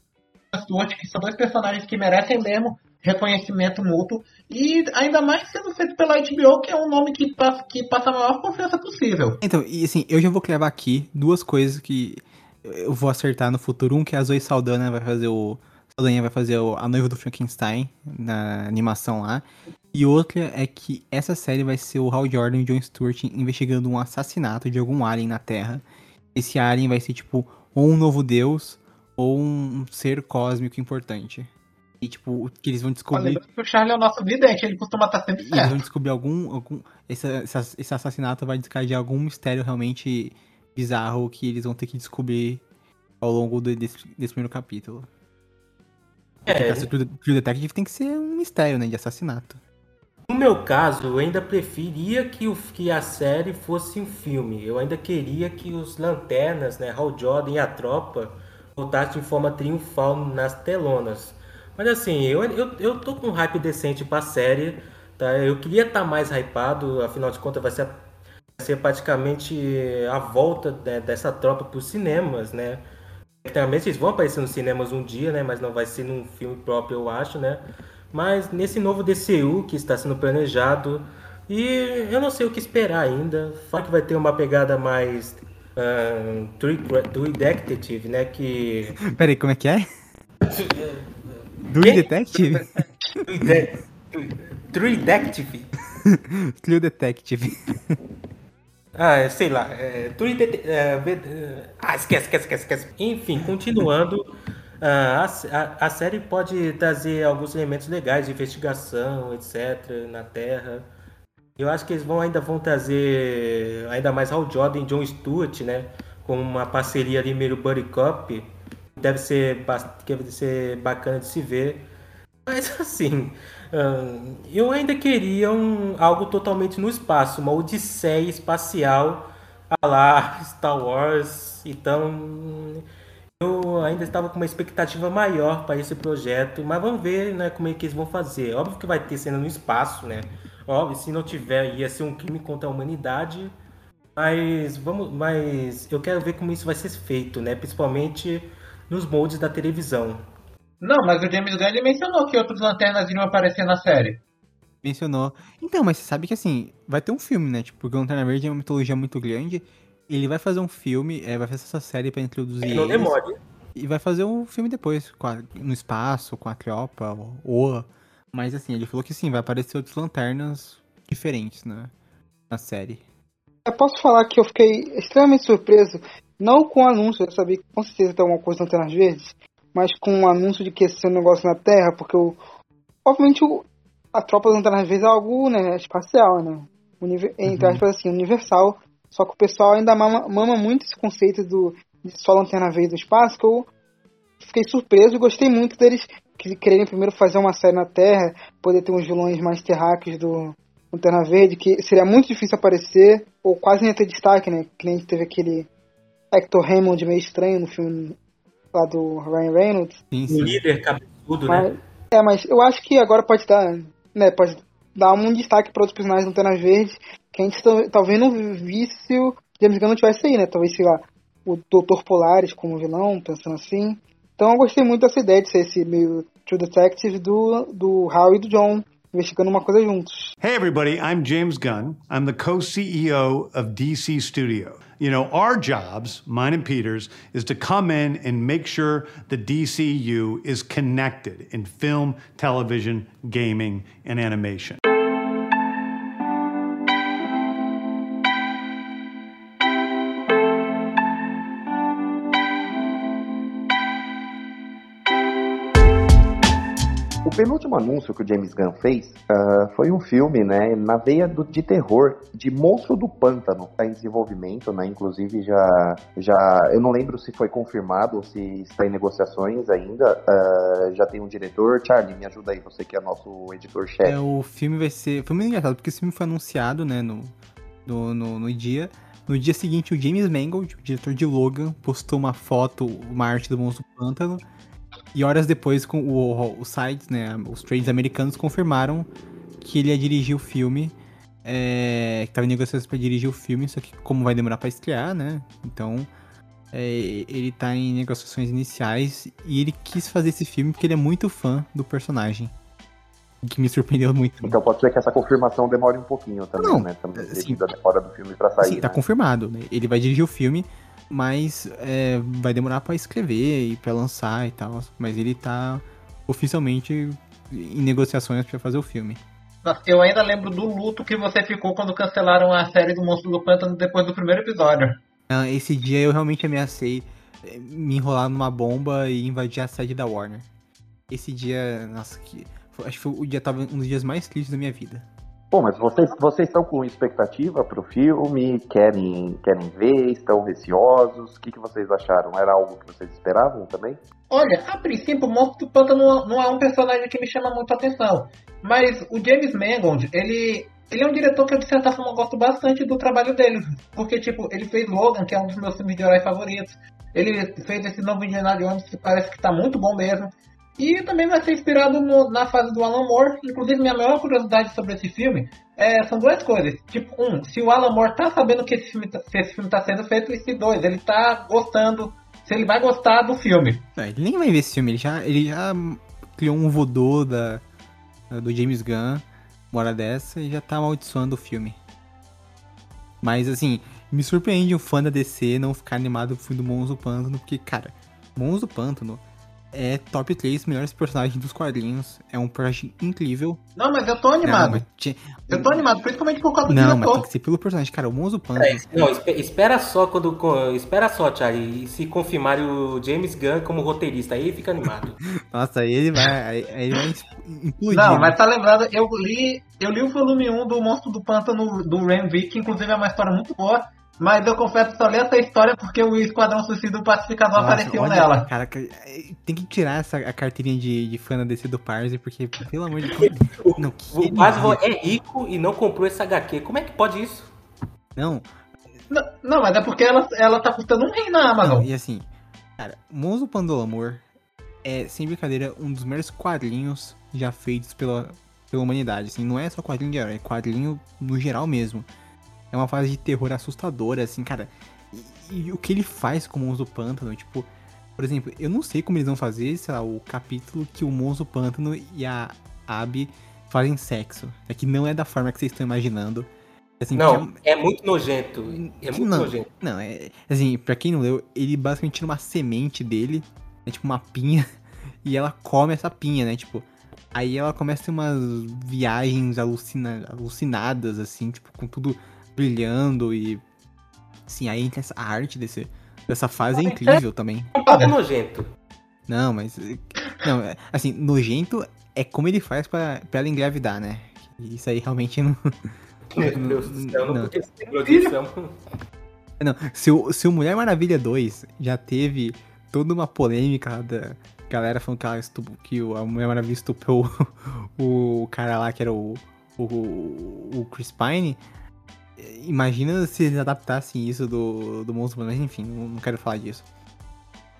Stewart, que são dois personagens que merecem mesmo reconhecimento mútuo. E ainda mais sendo feito pela HBO, que é um nome que passa, que passa a maior confiança possível. Então, e assim, eu já vou cravar aqui duas coisas que eu vou acertar no futuro. Um que a Zoe Saldana vai fazer o. Saldanha vai fazer o, a noiva do Frankenstein na animação lá. E outra é que essa série vai ser o Hal Jordan e John Stewart investigando um assassinato de algum alien na Terra. Esse alien vai ser tipo ou um novo deus ou um ser cósmico importante. E, tipo, que eles vão descobrir. Lembrando que o Charlie é o nosso vidente, ele costuma estar sempre E eles vão certo. descobrir algum. algum esse, esse, esse assassinato vai descarregar algum mistério realmente bizarro que eles vão ter que descobrir ao longo do- desse, desse primeiro capítulo. É, Porque True True Detective tem que ser um mistério, né? De assassinato. No meu caso, eu ainda preferia que, o, que a série fosse um filme. Eu ainda queria que os Lanternas, né, Hal Jordan e a tropa voltassem de forma triunfal nas telonas. Mas assim, eu, eu, eu tô com um hype decente pra série. Tá? Eu queria estar mais hypado, afinal de contas vai ser, vai ser praticamente a volta né, dessa tropa pros cinemas, né? Certamente eles vão aparecer nos cinemas um dia, né? Mas não vai ser num filme próprio, eu acho, né? Mas nesse novo DCU que está sendo planejado, e eu não sei o que esperar ainda. Fala que vai ter uma pegada mais ah, True Detective, né? Que Pera aí, como é que é? True Detective? True De- True Detective. True Detective. Ah, sei lá. É, True é, ah, esquece, esquece, esquece, esquece. Enfim, continuando. ah, a, a- a série pode trazer alguns elementos legais de investigação, etc., na Terra. Eu acho que eles vão ainda vão trazer ainda mais Hal Jordan e John Stewart, né? Com uma parceria ali meio buddy cop. Deve ser, deve ser bacana de se ver. Mas assim, eu ainda queria um, algo totalmente no espaço, uma odisseia espacial a lá Star Wars. Então, eu ainda estava com uma expectativa maior para esse projeto, mas vamos ver né, como é que eles vão fazer. Óbvio que vai ter cena no espaço, né? Óbvio, se não tiver, ia ser um crime contra a humanidade. Mas vamos, mas eu quero ver como isso vai ser feito, né? Principalmente nos moldes da televisão. Não, mas o James Gunn ele mencionou que outros lanternas iriam aparecer na série. Mencionou. Então, mas você sabe que assim, vai ter um filme, né? Tipo, porque o Lanterna Verde é uma mitologia muito grande. Ele vai fazer um filme, é, vai fazer essa série pra introduzir Que não demore. E vai fazer um filme depois, com a- no espaço, com a Cleopa, Oa. Mas assim, ele falou que sim, vai aparecer outros lanternas diferentes, né? Na série. Eu posso falar que eu fiquei extremamente surpreso, não com anúncio, eu sabia que com certeza tem alguma coisa Lanternas Verdes, mas com o anúncio de que ia ser um negócio na Terra, porque o, obviamente o, a tropa das Lanternas Verdes é algo né, espacial, né? Univer, entre Uhum. aspas assim, universal. Só que o pessoal ainda mama, mama muito esse conceito do, de só Lanterna Verde do espaço, que eu fiquei surpreso e gostei muito deles que quererem primeiro fazer uma série na Terra, poder ter uns vilões mais terráqueos do Lanterna Verde, que seria muito difícil aparecer, ou quase nem ter destaque, né? Que nem teve aquele Hector Raymond meio estranho no filme lá do Ryan Reynolds. Sim, sim. líder cabeçudo, né? Mas, é, mas eu acho que agora pode dar, né? Pode dar um destaque para outros personagens do Lanterna Verde, que a gente tal- talvez não visse se o James Gunn não tivesse aí, né? Talvez, sei lá, o Dr. Polaris como vilão, pensando assim. Então eu gostei muito dessa ideia de ser esse meio True Detective do, do Hal e do John, investigando uma coisa juntos. Hey, everybody, I'm James Gunn. I'm the co CEO of DC Studio. You know, our jobs, mine and Peter's, is to come in and make sure the DCU is connected in film, television, gaming, and animation. Penúltimo anúncio que o James Gunn fez ah, foi um filme, né, na veia do- de terror de Monstro do Pântano. Está em desenvolvimento, né? Inclusive já, já, eu não lembro se foi confirmado ou se está em negociações ainda. Ah, já tem um diretor. Charlie, me ajuda aí, você que é nosso editor-chefe. É, o filme vai ser. Foi muito engraçado, porque esse filme foi anunciado, né, no, no, no, no dia. No dia seguinte, o James Mangold, o diretor de Logan, postou uma foto, uma arte do Monstro do Pântano. E horas depois, com o, os sites, né, os trades americanos confirmaram que ele ia dirigir o filme. É, que tava em negociações pra dirigir o filme, só que como vai demorar pra estrear, né? Então, é, ele tá em negociações iniciais e ele quis fazer esse filme porque ele é muito fã do personagem. O que me surpreendeu muito. Então pode ser que essa confirmação demore um pouquinho também, Não, né? Também assim- à demora do filme para sair. Sim, tá né? confirmado, né? Ele vai dirigir o filme, mas é, vai demorar pra escrever e pra lançar e tal. Mas ele tá oficialmente em negociações pra fazer o filme. Nossa, eu ainda lembro do luto que você ficou quando cancelaram a série do Monstro do Pântano depois do primeiro episódio. Ah, Esse dia eu realmente ameacei eh, me enrolar numa bomba e invadir a sede da Warner. esse dia, nossa, que, acho que foi o dia tava um dos dias mais tristes da minha vida. Bom, mas vocês, vocês estão com expectativa pro filme? Querem, querem ver? Estão receosos? O que, que vocês acharam? Era algo que vocês esperavam também? Olha, a princípio, o Monstro do Pântano não é um personagem que me chama muito a atenção. Mas o James Mangold, ele, ele é um diretor que eu, de certa forma, gosto bastante do trabalho dele. Porque, tipo, ele fez Logan, que é um dos meus filmes de herói favoritos. Ele fez esse novo Indiana Jones, que parece que tá muito bom mesmo. E também vai ser inspirado no, na fase do Alan Moore. Inclusive, minha maior curiosidade sobre esse filme é, são duas coisas. Tipo, um, se o Alan Moore tá sabendo que esse filme, tá, se esse filme tá sendo feito, e se dois, ele tá gostando, se ele vai gostar do filme. Não, ele nem vai ver esse filme, ele já, ele já criou um voodoo da, do James Gunn, uma hora dessa, e já tá amaldiçoando o filme. Mas, assim, me surpreende um fã da DC não ficar animado pro filme do do Pântano, porque, cara, do Pântano é top 3 melhores personagens dos quadrinhos. É um personagem incrível. Não, mas eu tô animado. Não. Eu tô animado, principalmente por causa do Não, diretor. mas tem que ser pelo personagem. Cara, o Monzo Pântano. É, não, espe- espera só quando. Espera só, Charlie. E se confirmarem o James Gunn como roteirista, aí fica animado. Nossa, aí ele vai, aí ele vai implodir. Não, né? mas tá lembrado, eu li, eu li o volume 1 do Monstro do Pântano do Ram Vic, que inclusive é uma história muito boa, mas eu confesso que só li essa história porque o Esquadrão Suicida do Pacificador Nossa, apareceu olha, nela. Cara, ca- tem que tirar essa a carteirinha de, de fã da DC do Parse, porque, pelo amor de Deus. Não, O heresia. é rico e não comprou essa HQ. Como é que pode isso? Não, Não, não, mas é porque ela, ela tá custando um rei na Amazon. Não, e assim, cara, Monzo Pandolo Amor é, sem brincadeira, um dos melhores quadrinhos já feitos pela, pela humanidade. Assim, não é só quadrinho de herói, é quadrinho no geral mesmo. É uma fase de terror assustadora, assim, cara. E, e o que ele faz com o Monstro do Pântano, tipo, por exemplo, eu não sei como eles vão fazer, sei lá, o capítulo que o Monstro do Pântano e a Abby fazem sexo. É que não é da forma que vocês estão imaginando. Assim, que é Não, é muito nojento. É muito não, nojento. Não, é. Assim, pra quem não leu, ele basicamente tira uma semente dele, é tipo uma pinha, e ela come essa pinha, né? Tipo. Aí ela começa a ter umas viagens alucina, alucinadas, assim, tipo, com tudo brilhando e. Sim, aí entra essa a arte desse, dessa fase é incrível também. É um nojento. Não, mas. Não, é- assim, nojento é como ele faz pra, pra ela engravidar, né? Isso aí realmente não. Meu Deus do céu, não, Não. podia ser produção. Não, se o, se o Mulher Maravilha 2 já teve toda uma polêmica da galera falando que, ela estup- que a Mulher Maravilha estuprou o, cara lá que era o, o, o Chris Pine, imagina se eles adaptassem isso do, do Monstro mas enfim, não, quero falar disso.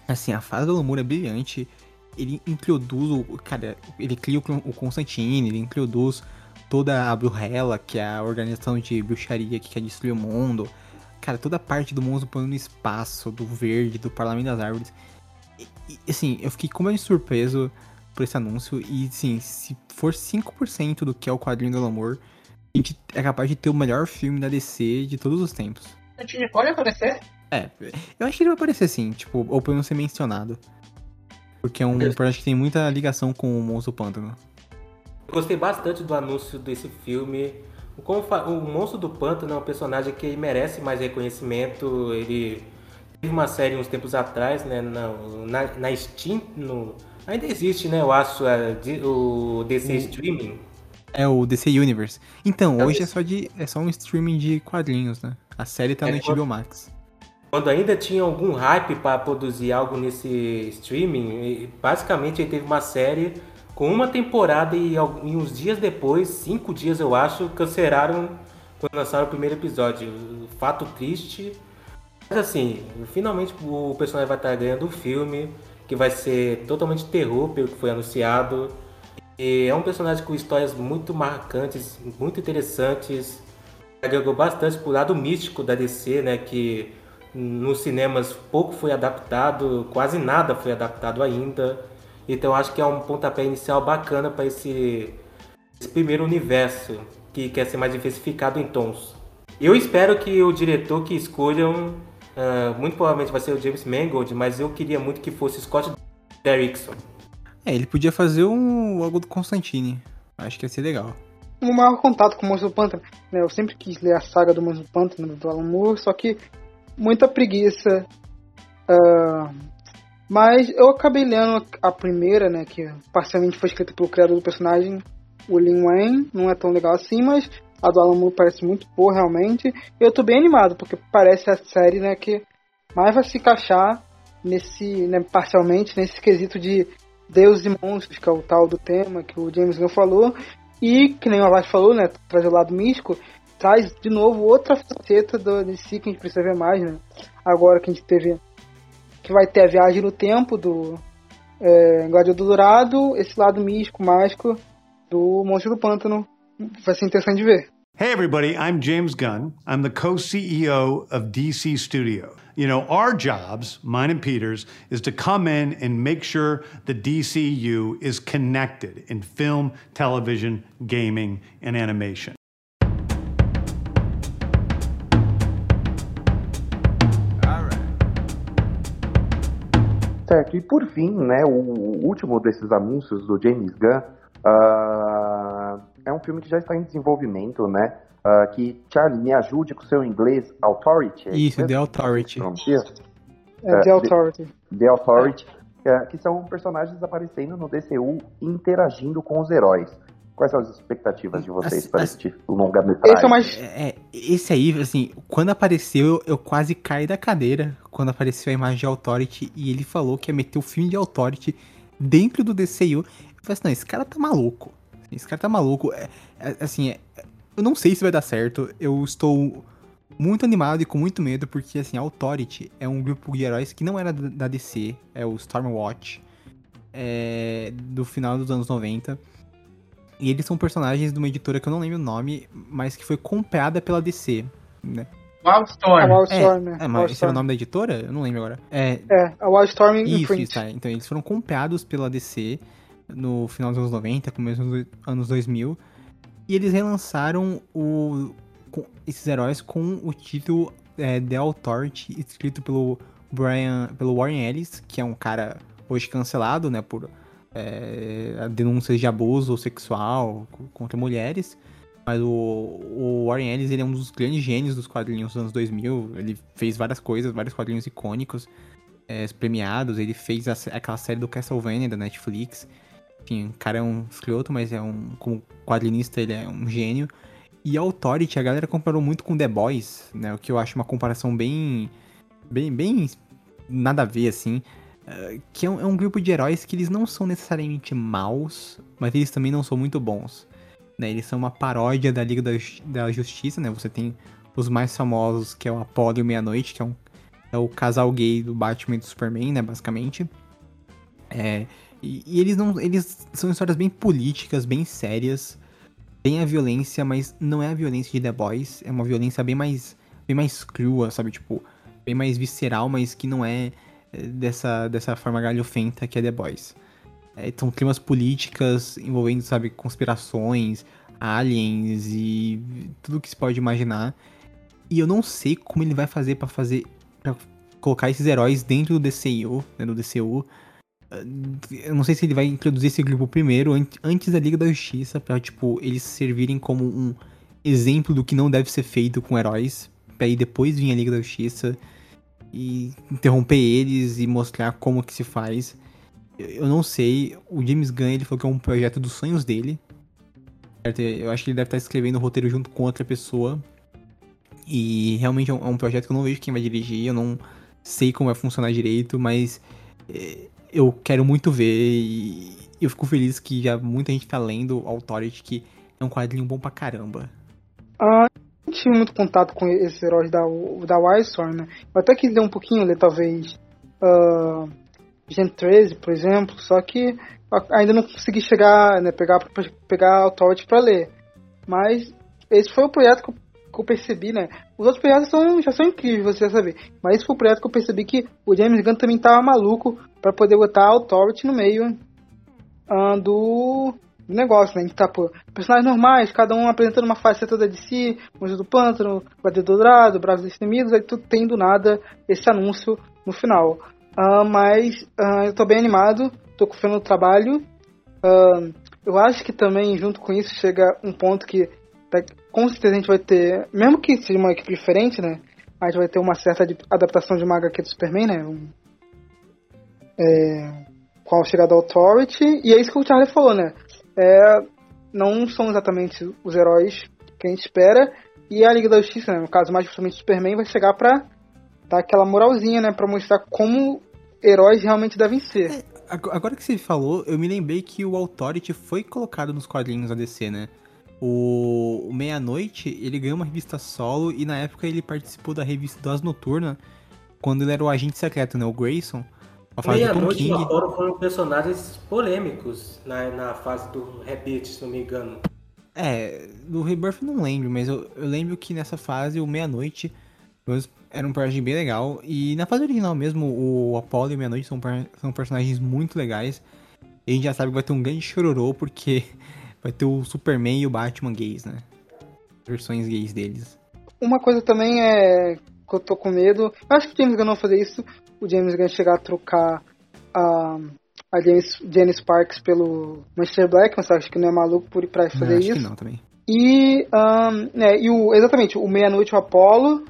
Assim, a fase do Moore é brilhante, ele introduz o. Cara, ele cria o, o Constantine, ele introduz toda a Bruhella, que é a organização de bruxaria que quer destruir o mundo. Cara, toda a parte do monstro plano no espaço, do verde, do Parlamento das Árvores. E, e, assim, eu fiquei completamente surpreso por esse anúncio. E, assim, se for 5% do que é o quadrinho do Moore, a gente é capaz de ter o melhor filme da DC de todos os tempos. A gente pode aparecer? É, eu acho que ele vai aparecer sim, tipo, ou pelo menos ser mencionado. Porque é um personagem que tem muita ligação com o Monstro Pântano. Eu Gostei bastante do anúncio desse filme. O, Monstro do Pântano é um personagem que merece mais reconhecimento. Ele teve uma série uns tempos atrás, né? Na, na, na Steam. No, ainda existe, né? Eu acho de- o DC Streaming. É o DC Universe. Então, É hoje é só, de, é só um streaming de quadrinhos, né? A série tá É, no quando- HBO Max. Quando ainda tinha algum hype para produzir algo nesse streaming, basicamente ele teve uma série com uma temporada e, e uns dias depois, cinco dias eu acho, cancelaram quando lançaram o primeiro episódio. Fato triste. Mas assim, finalmente o personagem vai estar ganhando um filme que vai ser totalmente terror, pelo que foi anunciado. E é um personagem com histórias muito marcantes, muito interessantes. Agregou bastante pro lado místico da DC, né? Que nos cinemas pouco foi adaptado, quase nada foi adaptado ainda. Então acho que é um pontapé inicial bacana para esse, esse primeiro universo que quer ser mais diversificado em tons. Eu espero que o diretor que escolham, ah, muito provavelmente vai ser o James Mangold, mas eu queria muito que fosse Scott Derrickson. É, ele podia fazer um algo do Constantine. Acho que ia ser legal. o maior contato com o Monstro do Pântano. Né? Eu sempre quis ler a saga do Monstro do Pântano, do Alan Moore, só que muita preguiça. ah, Mas eu acabei lendo a primeira, né, que parcialmente foi escrita pelo criador do personagem, o Lin Wayne, não é tão legal assim, mas a do Alan Moore parece muito boa realmente. Eu tô bem animado, porque parece a série, né, que mais vai se encaixar nesse, né, parcialmente, nesse quesito de Deus e monstros, que é o tal do tema que o James Gunn falou, e que nem o Alas falou, né, traz o lado místico, traz de novo outra faceta do DC que a gente precisa ver mais, né? Agora que a gente teve que vai ter a viagem no tempo do é, Guardião do Dourado, esse lado místico, mágico do Monstro do Pântano. Vai ser interessante de ver. Hey, everybody, I'm James Gunn. I'm the co CEO of DC Studio. You know, our jobs, mine and Peter's, is to come in and make sure the DCU is connected in film, television, gaming, and animation. Certo, e por fim, né, o último desses anúncios do James Gunn uh, é um filme que já está em desenvolvimento, né? Uh, que, Charlie, me ajude com o seu inglês, Authority. É isso, The Authority. É, The Authority. The, The Authority, é, que são personagens aparecendo no DCU interagindo com os heróis. Quais são as expectativas de vocês para este longa-metragem? Esse é mais... É, esse aí, assim, quando apareceu, eu quase caí da cadeira quando apareceu a imagem de Authority e ele falou que ia meter o filme de Authority dentro do DCU. Eu falei assim, não, esse cara tá maluco. Esse cara tá maluco. É, é, assim, é, eu não sei se vai dar certo. Eu estou muito animado e com muito medo, porque, assim, a Authority é um grupo de heróis que não era da DC, é o Stormwatch, é, do final dos anos 90 e eles são personagens de uma editora que eu não lembro o nome, mas que foi comprada pela DC, né? Wildstorm. A Wildstorm, é, é, mas esse era o nome da editora? Eu não lembro agora. É, é a Wildstorm Isso, isso, tá. Então eles foram comprados pela DC no final dos anos 90, começo dos anos 2000. E eles relançaram o, esses heróis com o título é, The Authority, escrito pelo Brian, pelo Warren Ellis, que é um cara hoje cancelado, né, por é, denúncias de abuso sexual contra mulheres. Mas o, o Warren Ellis ele é um dos grandes gênios dos quadrinhos dos anos 2000. Ele fez várias coisas, vários quadrinhos icônicos, é, premiados. Ele fez a, aquela série do Castlevania da Netflix. Enfim, o cara é um escroto, mas é um como quadrinista ele é um gênio. E Authority, a galera comparou muito com The Boys, né? O que eu acho uma comparação bem. bem, bem nada a ver, assim. Eh, que é um, é um, grupo de heróis que eles não são necessariamente maus, mas eles também não são muito bons. Né? Eles são uma paródia da Liga da, da Justiça, né? Você tem os mais famosos, que é o Apollo e Meia-Noite, que é, um, é o casal gay do Batman e do Superman, né? Basicamente. É, e, e, eles não. Eles são histórias bem políticas, bem sérias. Tem a violência, mas não é a violência de The Boys. É uma violência bem mais. bem mais crua, sabe? Tipo, bem mais visceral, mas que não é dessa, dessa forma galhofenta que é The Boys. É, são climas políticas envolvendo, sabe, conspirações, aliens e tudo que se pode imaginar. E eu não sei como ele vai fazer para fazer para colocar esses heróis dentro do DCU, né, do DCU. Eu não sei se ele vai introduzir esse grupo primeiro, antes da Liga da Justiça, pra, tipo, eles servirem como um exemplo do que não deve ser feito com heróis, pra aí depois vir a Liga da Justiça e interromper eles e mostrar como que se faz. Eu não sei, o James Gunn ele falou que é um projeto dos sonhos dele. Eu acho que ele deve estar escrevendo o roteiro junto com outra pessoa. E realmente é um, é projeto que eu não vejo quem vai dirigir, eu não sei como vai funcionar direito, mas é, eu quero muito ver e eu fico feliz que já muita gente tá lendo Authority, que é um quadrinho bom pra caramba. Ah, tive muito contato com esses heróis da, da Wildstorm, né? Eu até quis ler um pouquinho, ler talvez uh, Gen 13, por exemplo, só que ainda não consegui chegar, né, pegar, pegar Authority pra ler. Mas esse foi o projeto que eu, que eu percebi, né? Os outros projetos são, já são incríveis, você já saber. Mas esse foi o projeto que eu percebi que o James Gunn também tava maluco para poder botar a Authority no meio uh, do negócio, né? Tá por personagens normais, cada um apresentando uma faceta da DC, Monstro do Pântano, Guardião Dourado, Bravos Destemidos, aí tudo tem do nada esse anúncio no final. Uh, mas uh, eu tô bem animado, tô confiando no trabalho. Eu acho que também, junto com isso, chega um ponto que com certeza a gente vai ter, mesmo que seja uma equipe diferente, né? A gente vai ter uma certa adaptação de uma HQ do Superman, né? Um, é, a chegada da Authority, e é isso que o Charlie falou, né? É, não são exatamente os heróis que a gente espera, e a Liga da Justiça, né, no caso mais justamente Superman, vai chegar pra dar aquela moralzinha, né? Pra mostrar como heróis realmente devem ser. É, agora que você falou, eu me lembrei que o Authority foi colocado nos quadrinhos da DC, né? O, o Meia-Noite, ele ganhou uma revista solo e na época ele participou da revista Das Noturna, quando ele era o agente secreto, né? O Grayson. A fase Meia-Noite e o Apollo foram personagens polêmicos na, na fase do Rebirth, se não me engano. É, do Rebirth não lembro, mas eu, eu lembro que nessa fase o Meia-Noite era um personagem bem legal. E na fase original mesmo, o Apollo e o Meia-Noite são, são personagens muito legais. E a gente já sabe que vai ter um grande chororô, porque vai ter o Superman e o Batman gays, né? Versões gays deles. Uma coisa também é que eu tô com medo. Eu acho que o James Gunn não vai fazer isso. O James Gunn chegar a trocar a, a James, Janice Sparks pelo Manchester Black, mas acho que não é maluco por ir pra fazer não, acho isso. Que não, também. E, um, é, e o, exatamente, o Meia-Noite e o Apollo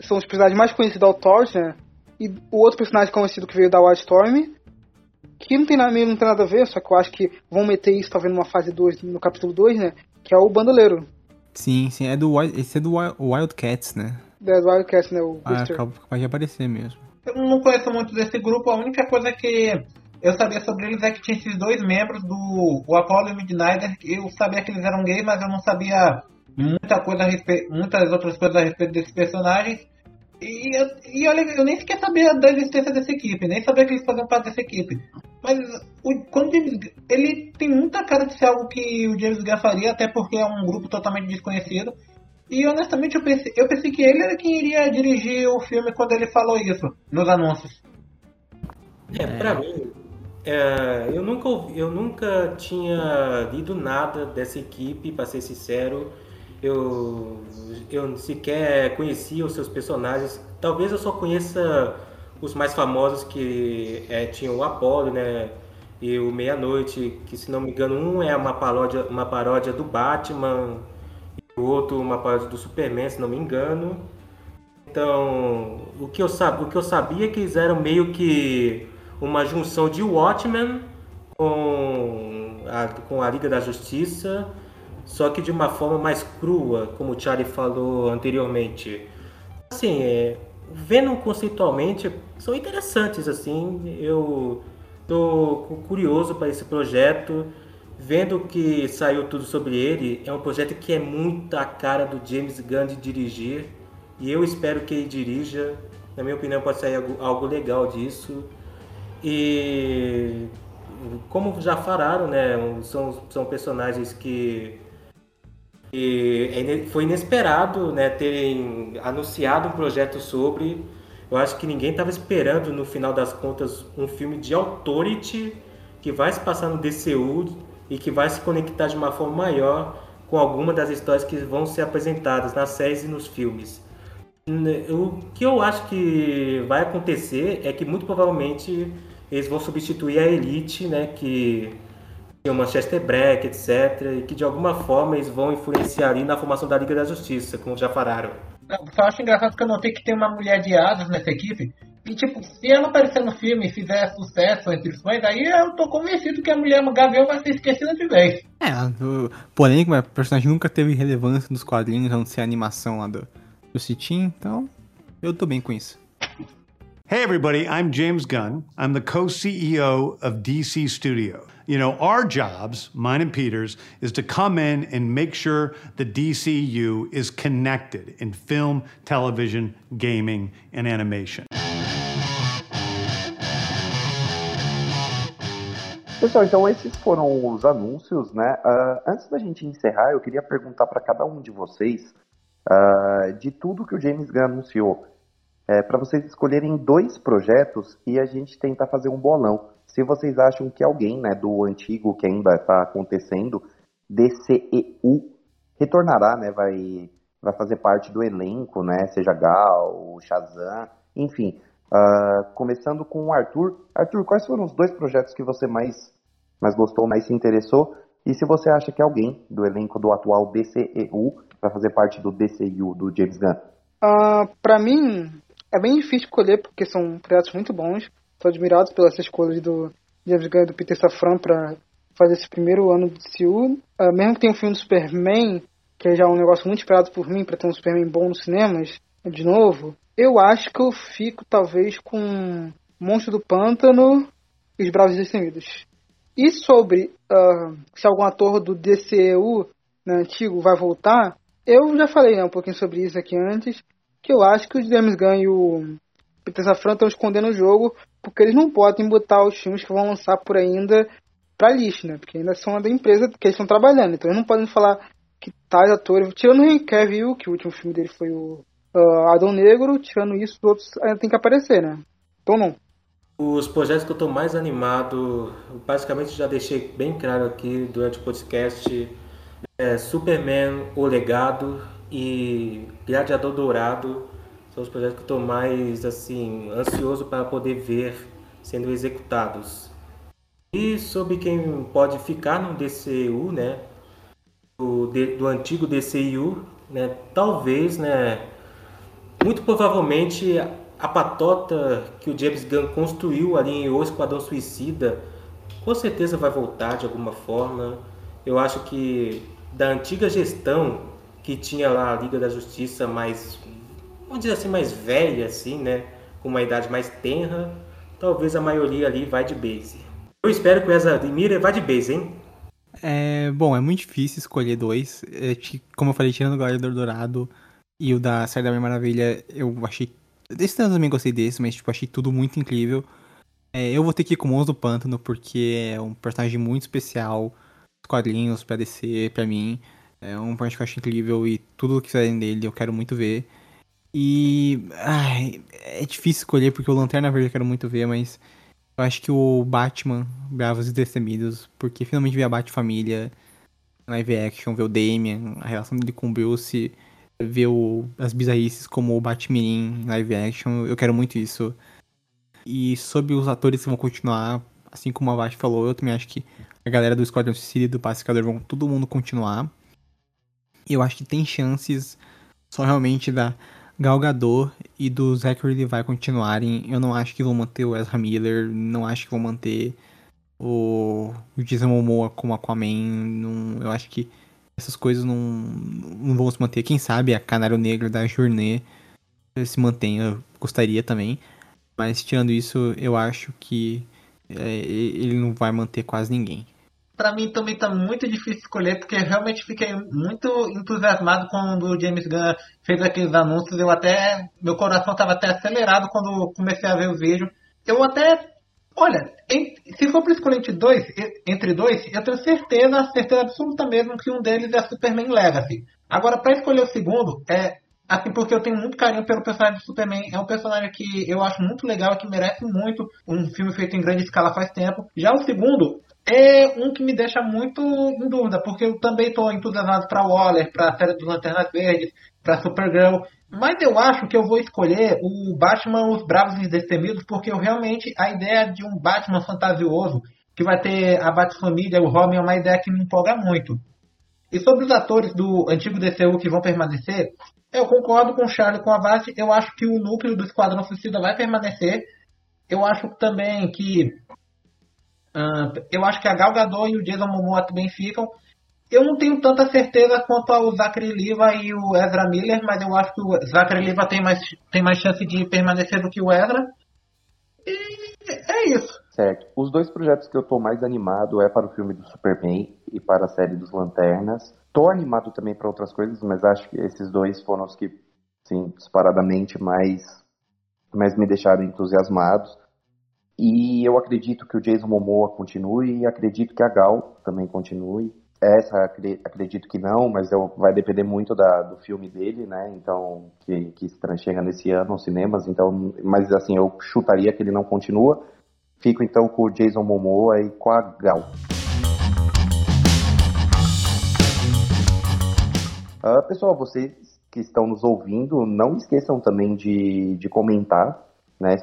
são os personagens mais conhecidos da Authority, né? E o outro personagem conhecido que veio da Wildstorm, que não tem, nada, não tem nada a ver, só que eu acho que vão meter isso talvez numa fase 2, no capítulo 2, né? Que é o Bandoleiro. Sim, sim, é do esse é do Wildcats, né? É do Wildcats, né? O ah, capaz de aparecer mesmo. Eu não conheço muito desse grupo, a única coisa que eu sabia sobre eles é que tinha esses dois membros do o Apollo e o Midnighter, eu sabia que eles eram gays, mas eu não sabia muita coisa a respeito, muitas outras coisas a respeito desses personagens. E, e olha, eu nem sequer sabia da existência dessa equipe, nem sabia que eles faziam parte dessa equipe. Mas o, quando James, ele tem muita cara de ser algo que o James Gunn faria, até porque é um grupo totalmente desconhecido. E honestamente eu pensei, eu pensei que ele era quem iria dirigir o filme quando ele falou isso nos anúncios. É, pra mim, é, eu, nunca, eu nunca tinha lido nada dessa equipe, para ser sincero eu, eu sequer conhecia os seus personagens. Talvez eu só conheça os mais famosos que é, tinham o Apollo, né? E o Meia-Noite, que se não me engano, um é uma paródia, uma paródia do Batman, e o outro uma paródia do Superman, se não me engano. Então, o que eu, sab, o que eu sabia é que eles eram meio que uma junção de Watchmen com a, com a Liga da Justiça só que de uma forma mais crua, como o Charlie falou anteriormente. Assim, é, vendo conceitualmente, são interessantes, assim, eu tô curioso para esse projeto, vendo que saiu tudo sobre ele, é um projeto que é muito a cara do James Gunn de dirigir, e eu espero que ele dirija, na minha opinião pode sair algo, algo legal disso, e como já falaram, né, são, são personagens que e é foi inesperado né, terem anunciado um projeto sobre. Eu acho que ninguém estava esperando, no final das contas, um filme de Authority que vai se passar no DCU e que vai se conectar de uma forma maior com alguma das histórias que vão ser apresentadas nas séries e nos filmes. O que eu acho que vai acontecer é que muito provavelmente eles vão substituir a Elite, né, que o Manchester Black, etc., e que de alguma forma eles vão influenciar ali na formação da Liga da Justiça, como já falaram. Só acho engraçado que eu notei que tem uma mulher de asas nessa equipe. E, tipo, se ela aparecer no filme e fizer sucesso entre os fãs, aí eu tô convencido que a mulher Gavião vai ser esquecida de vez. É, porém, o personagem nunca teve relevância nos quadrinhos, a não ser a animação lá do, do Citim, então eu tô bem com isso. Hey, everybody, I'm James Gunn. I'm the co CEO of DC Studio. You know, our jobs, mine and Peter's, is to come in and make sure the DCU is connected in film, television, gaming, and animation. Pessoal, então esses foram os anúncios, né? Uh, antes da gente encerrar, eu queria perguntar para cada um de vocês uh, de tudo que o James Gunn anunciou é, para vocês escolherem dois projetos e a gente tentar fazer um bolão. Se vocês acham que alguém né, do antigo que ainda está acontecendo, DCEU, retornará, né, vai, vai fazer parte do elenco, né, seja Gal, Shazam, enfim. Uh, começando com o Arthur. Arthur, quais foram os dois projetos que você mais, mais gostou, mais se interessou? E se você acha que alguém do elenco do atual DCEU vai fazer parte do DCU, do James Gunn? Uh, para mim, é bem difícil escolher porque são projetos muito bons. Tô admirado pela essa escolha do James Gunn e do Peter Safran para fazer esse primeiro ano de CU. Uh, ah, mesmo que tenha um filme do Superman, que é já um negócio muito esperado por mim para ter um Superman bom nos cinemas, de novo, eu acho que eu fico talvez com Monstro do Pântano e Os Bravos Destemidos. E sobre uh, se algum ator do DCEU né, antigo vai voltar, eu já falei né, um pouquinho sobre isso aqui antes, que eu acho que o James Gunn e o Peter Safran estão escondendo o jogo porque eles não podem botar os filmes que vão lançar por ainda pra lixo, né? Porque ainda são da empresa que eles estão trabalhando. Então eles não podem falar que tais atores. Tirando o Henry Cavill, que o último filme dele foi o uh, Adão Negro, tirando isso, os outros ainda tem que aparecer, né? Então não. Os projetos que eu estou mais animado, basicamente já deixei bem claro aqui durante o podcast, é Superman, O Legado e Gladiador Dourado são os projetos que estou mais assim ansioso para poder ver sendo executados. E sobre quem pode ficar no DCU, né, do, do antigo DCU, né, talvez, né, muito provavelmente a patota que o James Gunn construiu ali em O Esquadrão Suicida, com certeza vai voltar de alguma forma. Eu acho que da antiga gestão que tinha lá a Liga da Justiça mais, vamos dizer assim, mais velha, assim, né? Com uma idade mais tenra, talvez a maioria ali vai de base. Eu espero que o Ezra Miller vá de base, hein? É, bom, é muito difícil escolher dois. É, como eu falei, tirando o Gladiador Dourado e o da Série da Minha Maravilha, eu achei. Desse eu também gostei desse, mas tipo, achei tudo muito incrível. É, eu vou ter que ir com o Monstro do Pântano, porque é um personagem muito especial. Os quadrinhos pra descer pra mim. É um personagem que eu acho incrível e tudo que fizerem dele eu quero muito ver. E. Ai, é difícil escolher porque o Lanterna Verde eu quero muito ver, mas. Eu acho que o Batman, Bravos e Destemidos, porque finalmente ver a Bat-Família live action, ver o Damian, a relação dele com o Bruce, ver o, as bizarrices como o Batman live action, eu quero muito isso. E sobre os atores que vão continuar, assim como a Vati falou, eu também acho que a galera do Squadron Suicide e do Pacificador vão todo mundo continuar. E eu acho que tem chances só realmente da Gal Gadot e do Zachary Levi continuarem. Eu não acho que vão manter o Ezra Miller, não acho que vão manter o, o Jason Momoa como Aquaman. Não, eu acho que essas coisas não, não vão se manter. Quem sabe a Canário Negro da Journée se mantém, eu gostaria também. Mas tirando isso, eu acho que é, ele não vai manter quase ninguém para mim também tá muito difícil escolher, porque realmente fiquei muito entusiasmado quando o James Gunn fez aqueles anúncios. Eu até. Meu coração tava até acelerado quando comecei a ver o vídeo. Eu até. Olha, em, se for para escolher entre dois, entre dois, eu tenho certeza, certeza absoluta mesmo que um deles é Superman Legacy. Agora, para escolher o segundo, é assim, porque eu tenho muito carinho pelo personagem do Superman. É um personagem que eu acho muito legal, que merece muito um filme feito em grande escala faz tempo. Já o segundo, é um que me deixa muito em dúvida, porque eu também estou entusiasmado para Waller, para a série dos Lanternas Verdes, para Supergirl, mas eu acho que eu vou escolher o Batman Os Bravos e Destemidos, porque eu realmente a ideia de um Batman fantasioso que vai ter a Bat-família, o Robin, é uma ideia que me empolga muito. E sobre os atores do antigo DCU que vão permanecer, eu concordo com o Charlie com a Vast, eu acho que o núcleo do Esquadrão Suicida vai permanecer. Eu acho também que Uh, eu acho que a Gal Gadot e o Jason Momoa também ficam. Eu não tenho tanta certeza quanto ao Zachary Liva e o Ezra Miller, mas eu acho que o Zachary Liva tem mais, tem mais chance de permanecer do que o Ezra. E é isso. Certo. Os dois projetos que eu tô mais animado é para o filme do Superman e para a série dos Lanternas. Tô animado também para outras coisas, mas acho que esses dois foram os que, sim, disparadamente mais, mais me deixaram entusiasmados. E eu acredito que o Jason Momoa continue e acredito que a Gal também continue. Essa acredito que não, mas eu, vai depender muito da, do filme dele, né? Então, que, que chega nesse ano aos cinemas. Então, mas assim, eu chutaria que ele não continua. Fico então com o Jason Momoa e com a Gal. Uh, pessoal, vocês que estão nos ouvindo, não esqueçam também de, de comentar né?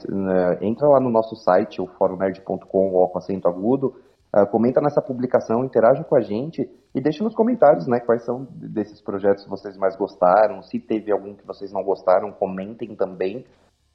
Entra lá no nosso site, o forumnerd.com, ou com acento agudo, uh, comenta nessa publicação, interaja com a gente e deixa nos comentários né, quais são desses projetos que vocês mais gostaram, se teve algum que vocês não gostaram, comentem também.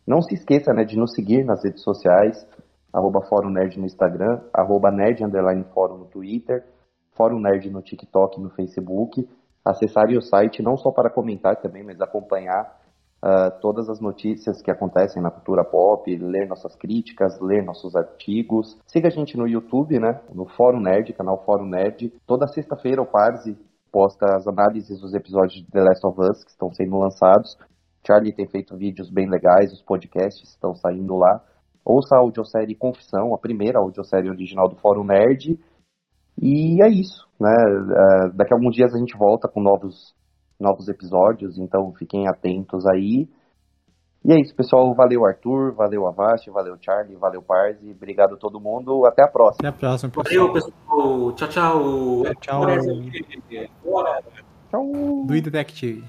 Não se esqueça né, de nos seguir nas redes sociais, arroba Fórum Nerd no Instagram, arroba Nerd Underline Fórum no Twitter, Fórum Nerd no TikTok e no Facebook. Acessarem o site não só para comentar também, mas acompanhar uh, todas as notícias que acontecem na cultura pop, ler nossas críticas, ler nossos artigos. Siga a gente no YouTube, né? No Fórum Nerd, canal Fórum Nerd. Toda sexta-feira o Parse posta as análises dos episódios de The Last of Us que estão sendo lançados. Charlie tem feito vídeos bem legais, os podcasts estão saindo lá. Ouça a audiosérie Confissão, a primeira audiosérie original do Fórum Nerd. E é isso, né? Uh, daqui a alguns dias a gente volta com novos novos episódios, então fiquem atentos aí. E é isso, pessoal. Valeu, Arthur. Valeu, Avast. Valeu, Charlie. Valeu, Parzi. Obrigado a todo mundo. Até a próxima. Até a próxima, pessoal. Valeu, pessoal. Tchau, tchau. Tchau. Tchau. Do Detective.